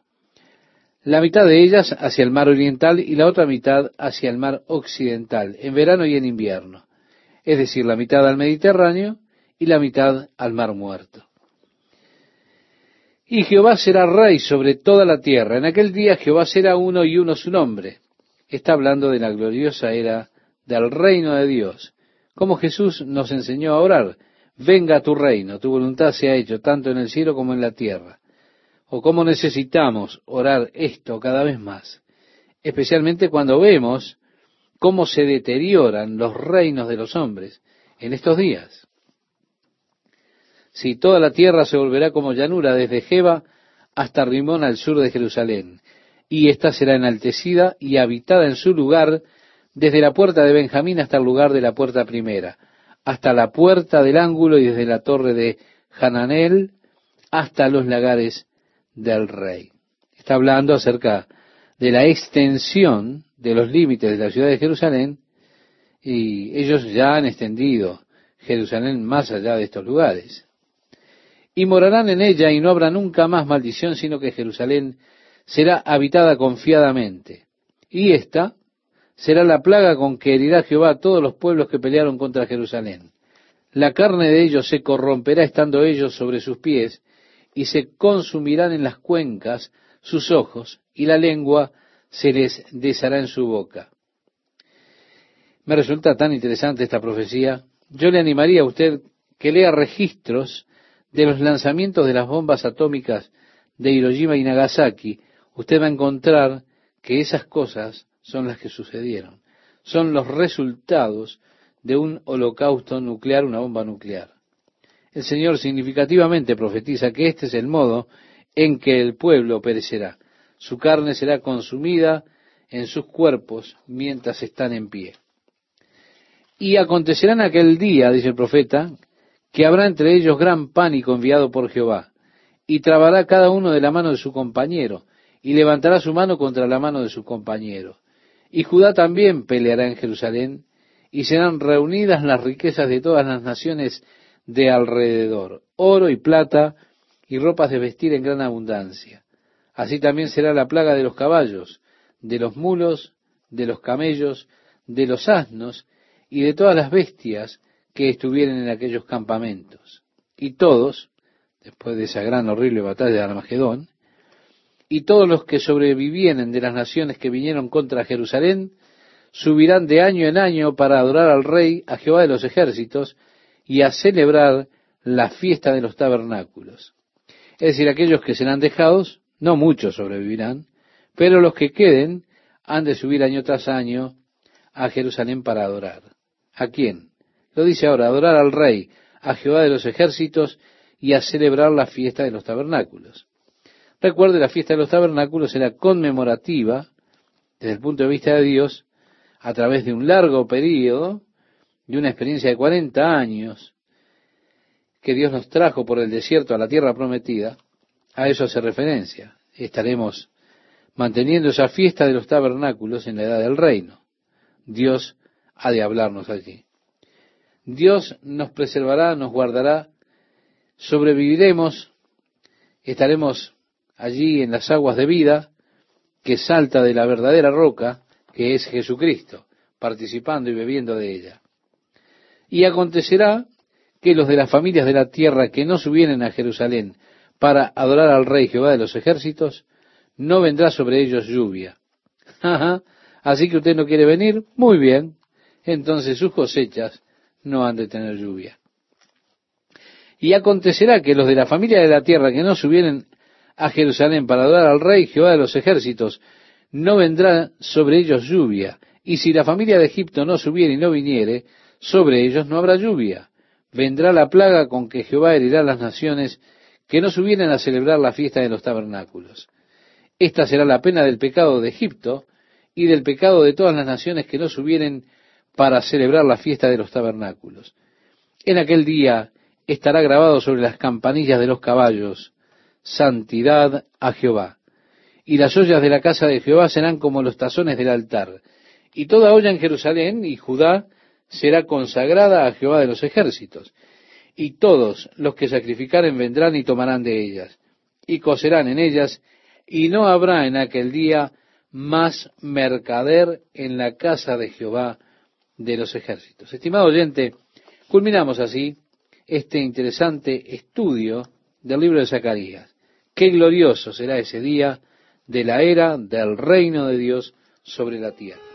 La mitad de ellas hacia el mar oriental y la otra mitad hacia el mar occidental, en verano y en invierno. Es decir, la mitad al Mediterráneo y la mitad al mar muerto. Y Jehová será rey sobre toda la tierra. En aquel día Jehová será uno y uno su nombre. Está hablando de la gloriosa era del reino de Dios. Como Jesús nos enseñó a orar. Venga a tu reino, tu voluntad se ha hecho tanto en el cielo como en la tierra. O cómo necesitamos orar esto cada vez más. Especialmente cuando vemos cómo se deterioran los reinos de los hombres en estos días. Si toda la tierra se volverá como llanura desde Jeba hasta Rimón al sur de Jerusalén, y ésta será enaltecida y habitada en su lugar desde la puerta de Benjamín hasta el lugar de la puerta primera, hasta la puerta del ángulo y desde la torre de Hananel hasta los lagares del rey. Está hablando acerca de la extensión de los límites de la ciudad de Jerusalén y ellos ya han extendido Jerusalén más allá de estos lugares. Y morarán en ella y no habrá nunca más maldición, sino que Jerusalén será habitada confiadamente. Y esta será la plaga con que herirá Jehová a todos los pueblos que pelearon contra Jerusalén. La carne de ellos se corromperá estando ellos sobre sus pies, y se consumirán en las cuencas sus ojos, y la lengua se les deshará en su boca. Me resulta tan interesante esta profecía. Yo le animaría a usted que lea registros de los lanzamientos de las bombas atómicas de Hiroshima y Nagasaki. Usted va a encontrar que esas cosas son las que sucedieron. Son los resultados de un holocausto nuclear, una bomba nuclear. El Señor significativamente profetiza que este es el modo en que el pueblo perecerá. Su carne será consumida en sus cuerpos mientras están en pie. Y acontecerá en aquel día, dice el profeta, que habrá entre ellos gran pánico enviado por Jehová, y trabará cada uno de la mano de su compañero, y levantará su mano contra la mano de su compañero. Y Judá también peleará en Jerusalén, y serán reunidas las riquezas de todas las naciones de alrededor, oro y plata, y ropas de vestir en gran abundancia. Así también será la plaga de los caballos, de los mulos, de los camellos, de los asnos, y de todas las bestias que estuvieren en aquellos campamentos. Y todos, después de esa gran horrible batalla de Armagedón, y todos los que sobrevivieren de las naciones que vinieron contra Jerusalén, subirán de año en año para adorar al Rey, a Jehová de los ejércitos, y a celebrar la fiesta de los tabernáculos. Es decir, aquellos que serán dejados, no muchos sobrevivirán, pero los que queden han de subir año tras año a Jerusalén para adorar. ¿A quién? Lo dice ahora, adorar al Rey, a Jehová de los ejércitos y a celebrar la fiesta de los tabernáculos. Recuerde, la fiesta de los tabernáculos era conmemorativa, desde el punto de vista de Dios, a través de un largo periodo, de una experiencia de 40 años, que Dios nos trajo por el desierto a la tierra prometida, a eso hace referencia. Estaremos manteniendo esa fiesta de los tabernáculos en la edad del reino. Dios ha de hablarnos allí. Dios nos preservará, nos guardará, sobreviviremos, estaremos allí en las aguas de vida, que salta de la verdadera roca, que es Jesucristo, participando y bebiendo de ella. Y acontecerá que los de las familias de la tierra que no subieren a Jerusalén para adorar al Rey Jehová de los ejércitos, no vendrá sobre ellos lluvia. Así que usted no quiere venir, muy bien, entonces sus cosechas no han de tener lluvia. Y acontecerá que los de la familia de la tierra que no subieren a Jerusalén para adorar al rey Jehová de los ejércitos, no vendrá sobre ellos lluvia. Y si la familia de Egipto no subiere y no viniere, sobre ellos no habrá lluvia. Vendrá la plaga con que Jehová herirá las naciones que no subieren a celebrar la fiesta de los tabernáculos. Esta será la pena del pecado de Egipto y del pecado de todas las naciones que no subieren para celebrar la fiesta de los tabernáculos. En aquel día estará grabado sobre las campanillas de los caballos, santidad a Jehová. Y las ollas de la casa de Jehová serán como los tazones del altar. Y toda olla en Jerusalén y Judá será consagrada a Jehová de los ejércitos. Y todos los que sacrificaren vendrán y tomarán de ellas, y cocerán en ellas, y no habrá en aquel día más mercader en la casa de Jehová de los ejércitos. Estimado oyente, culminamos así este interesante estudio del libro de Zacarías. Qué glorioso será ese día de la era del reino de Dios sobre la tierra.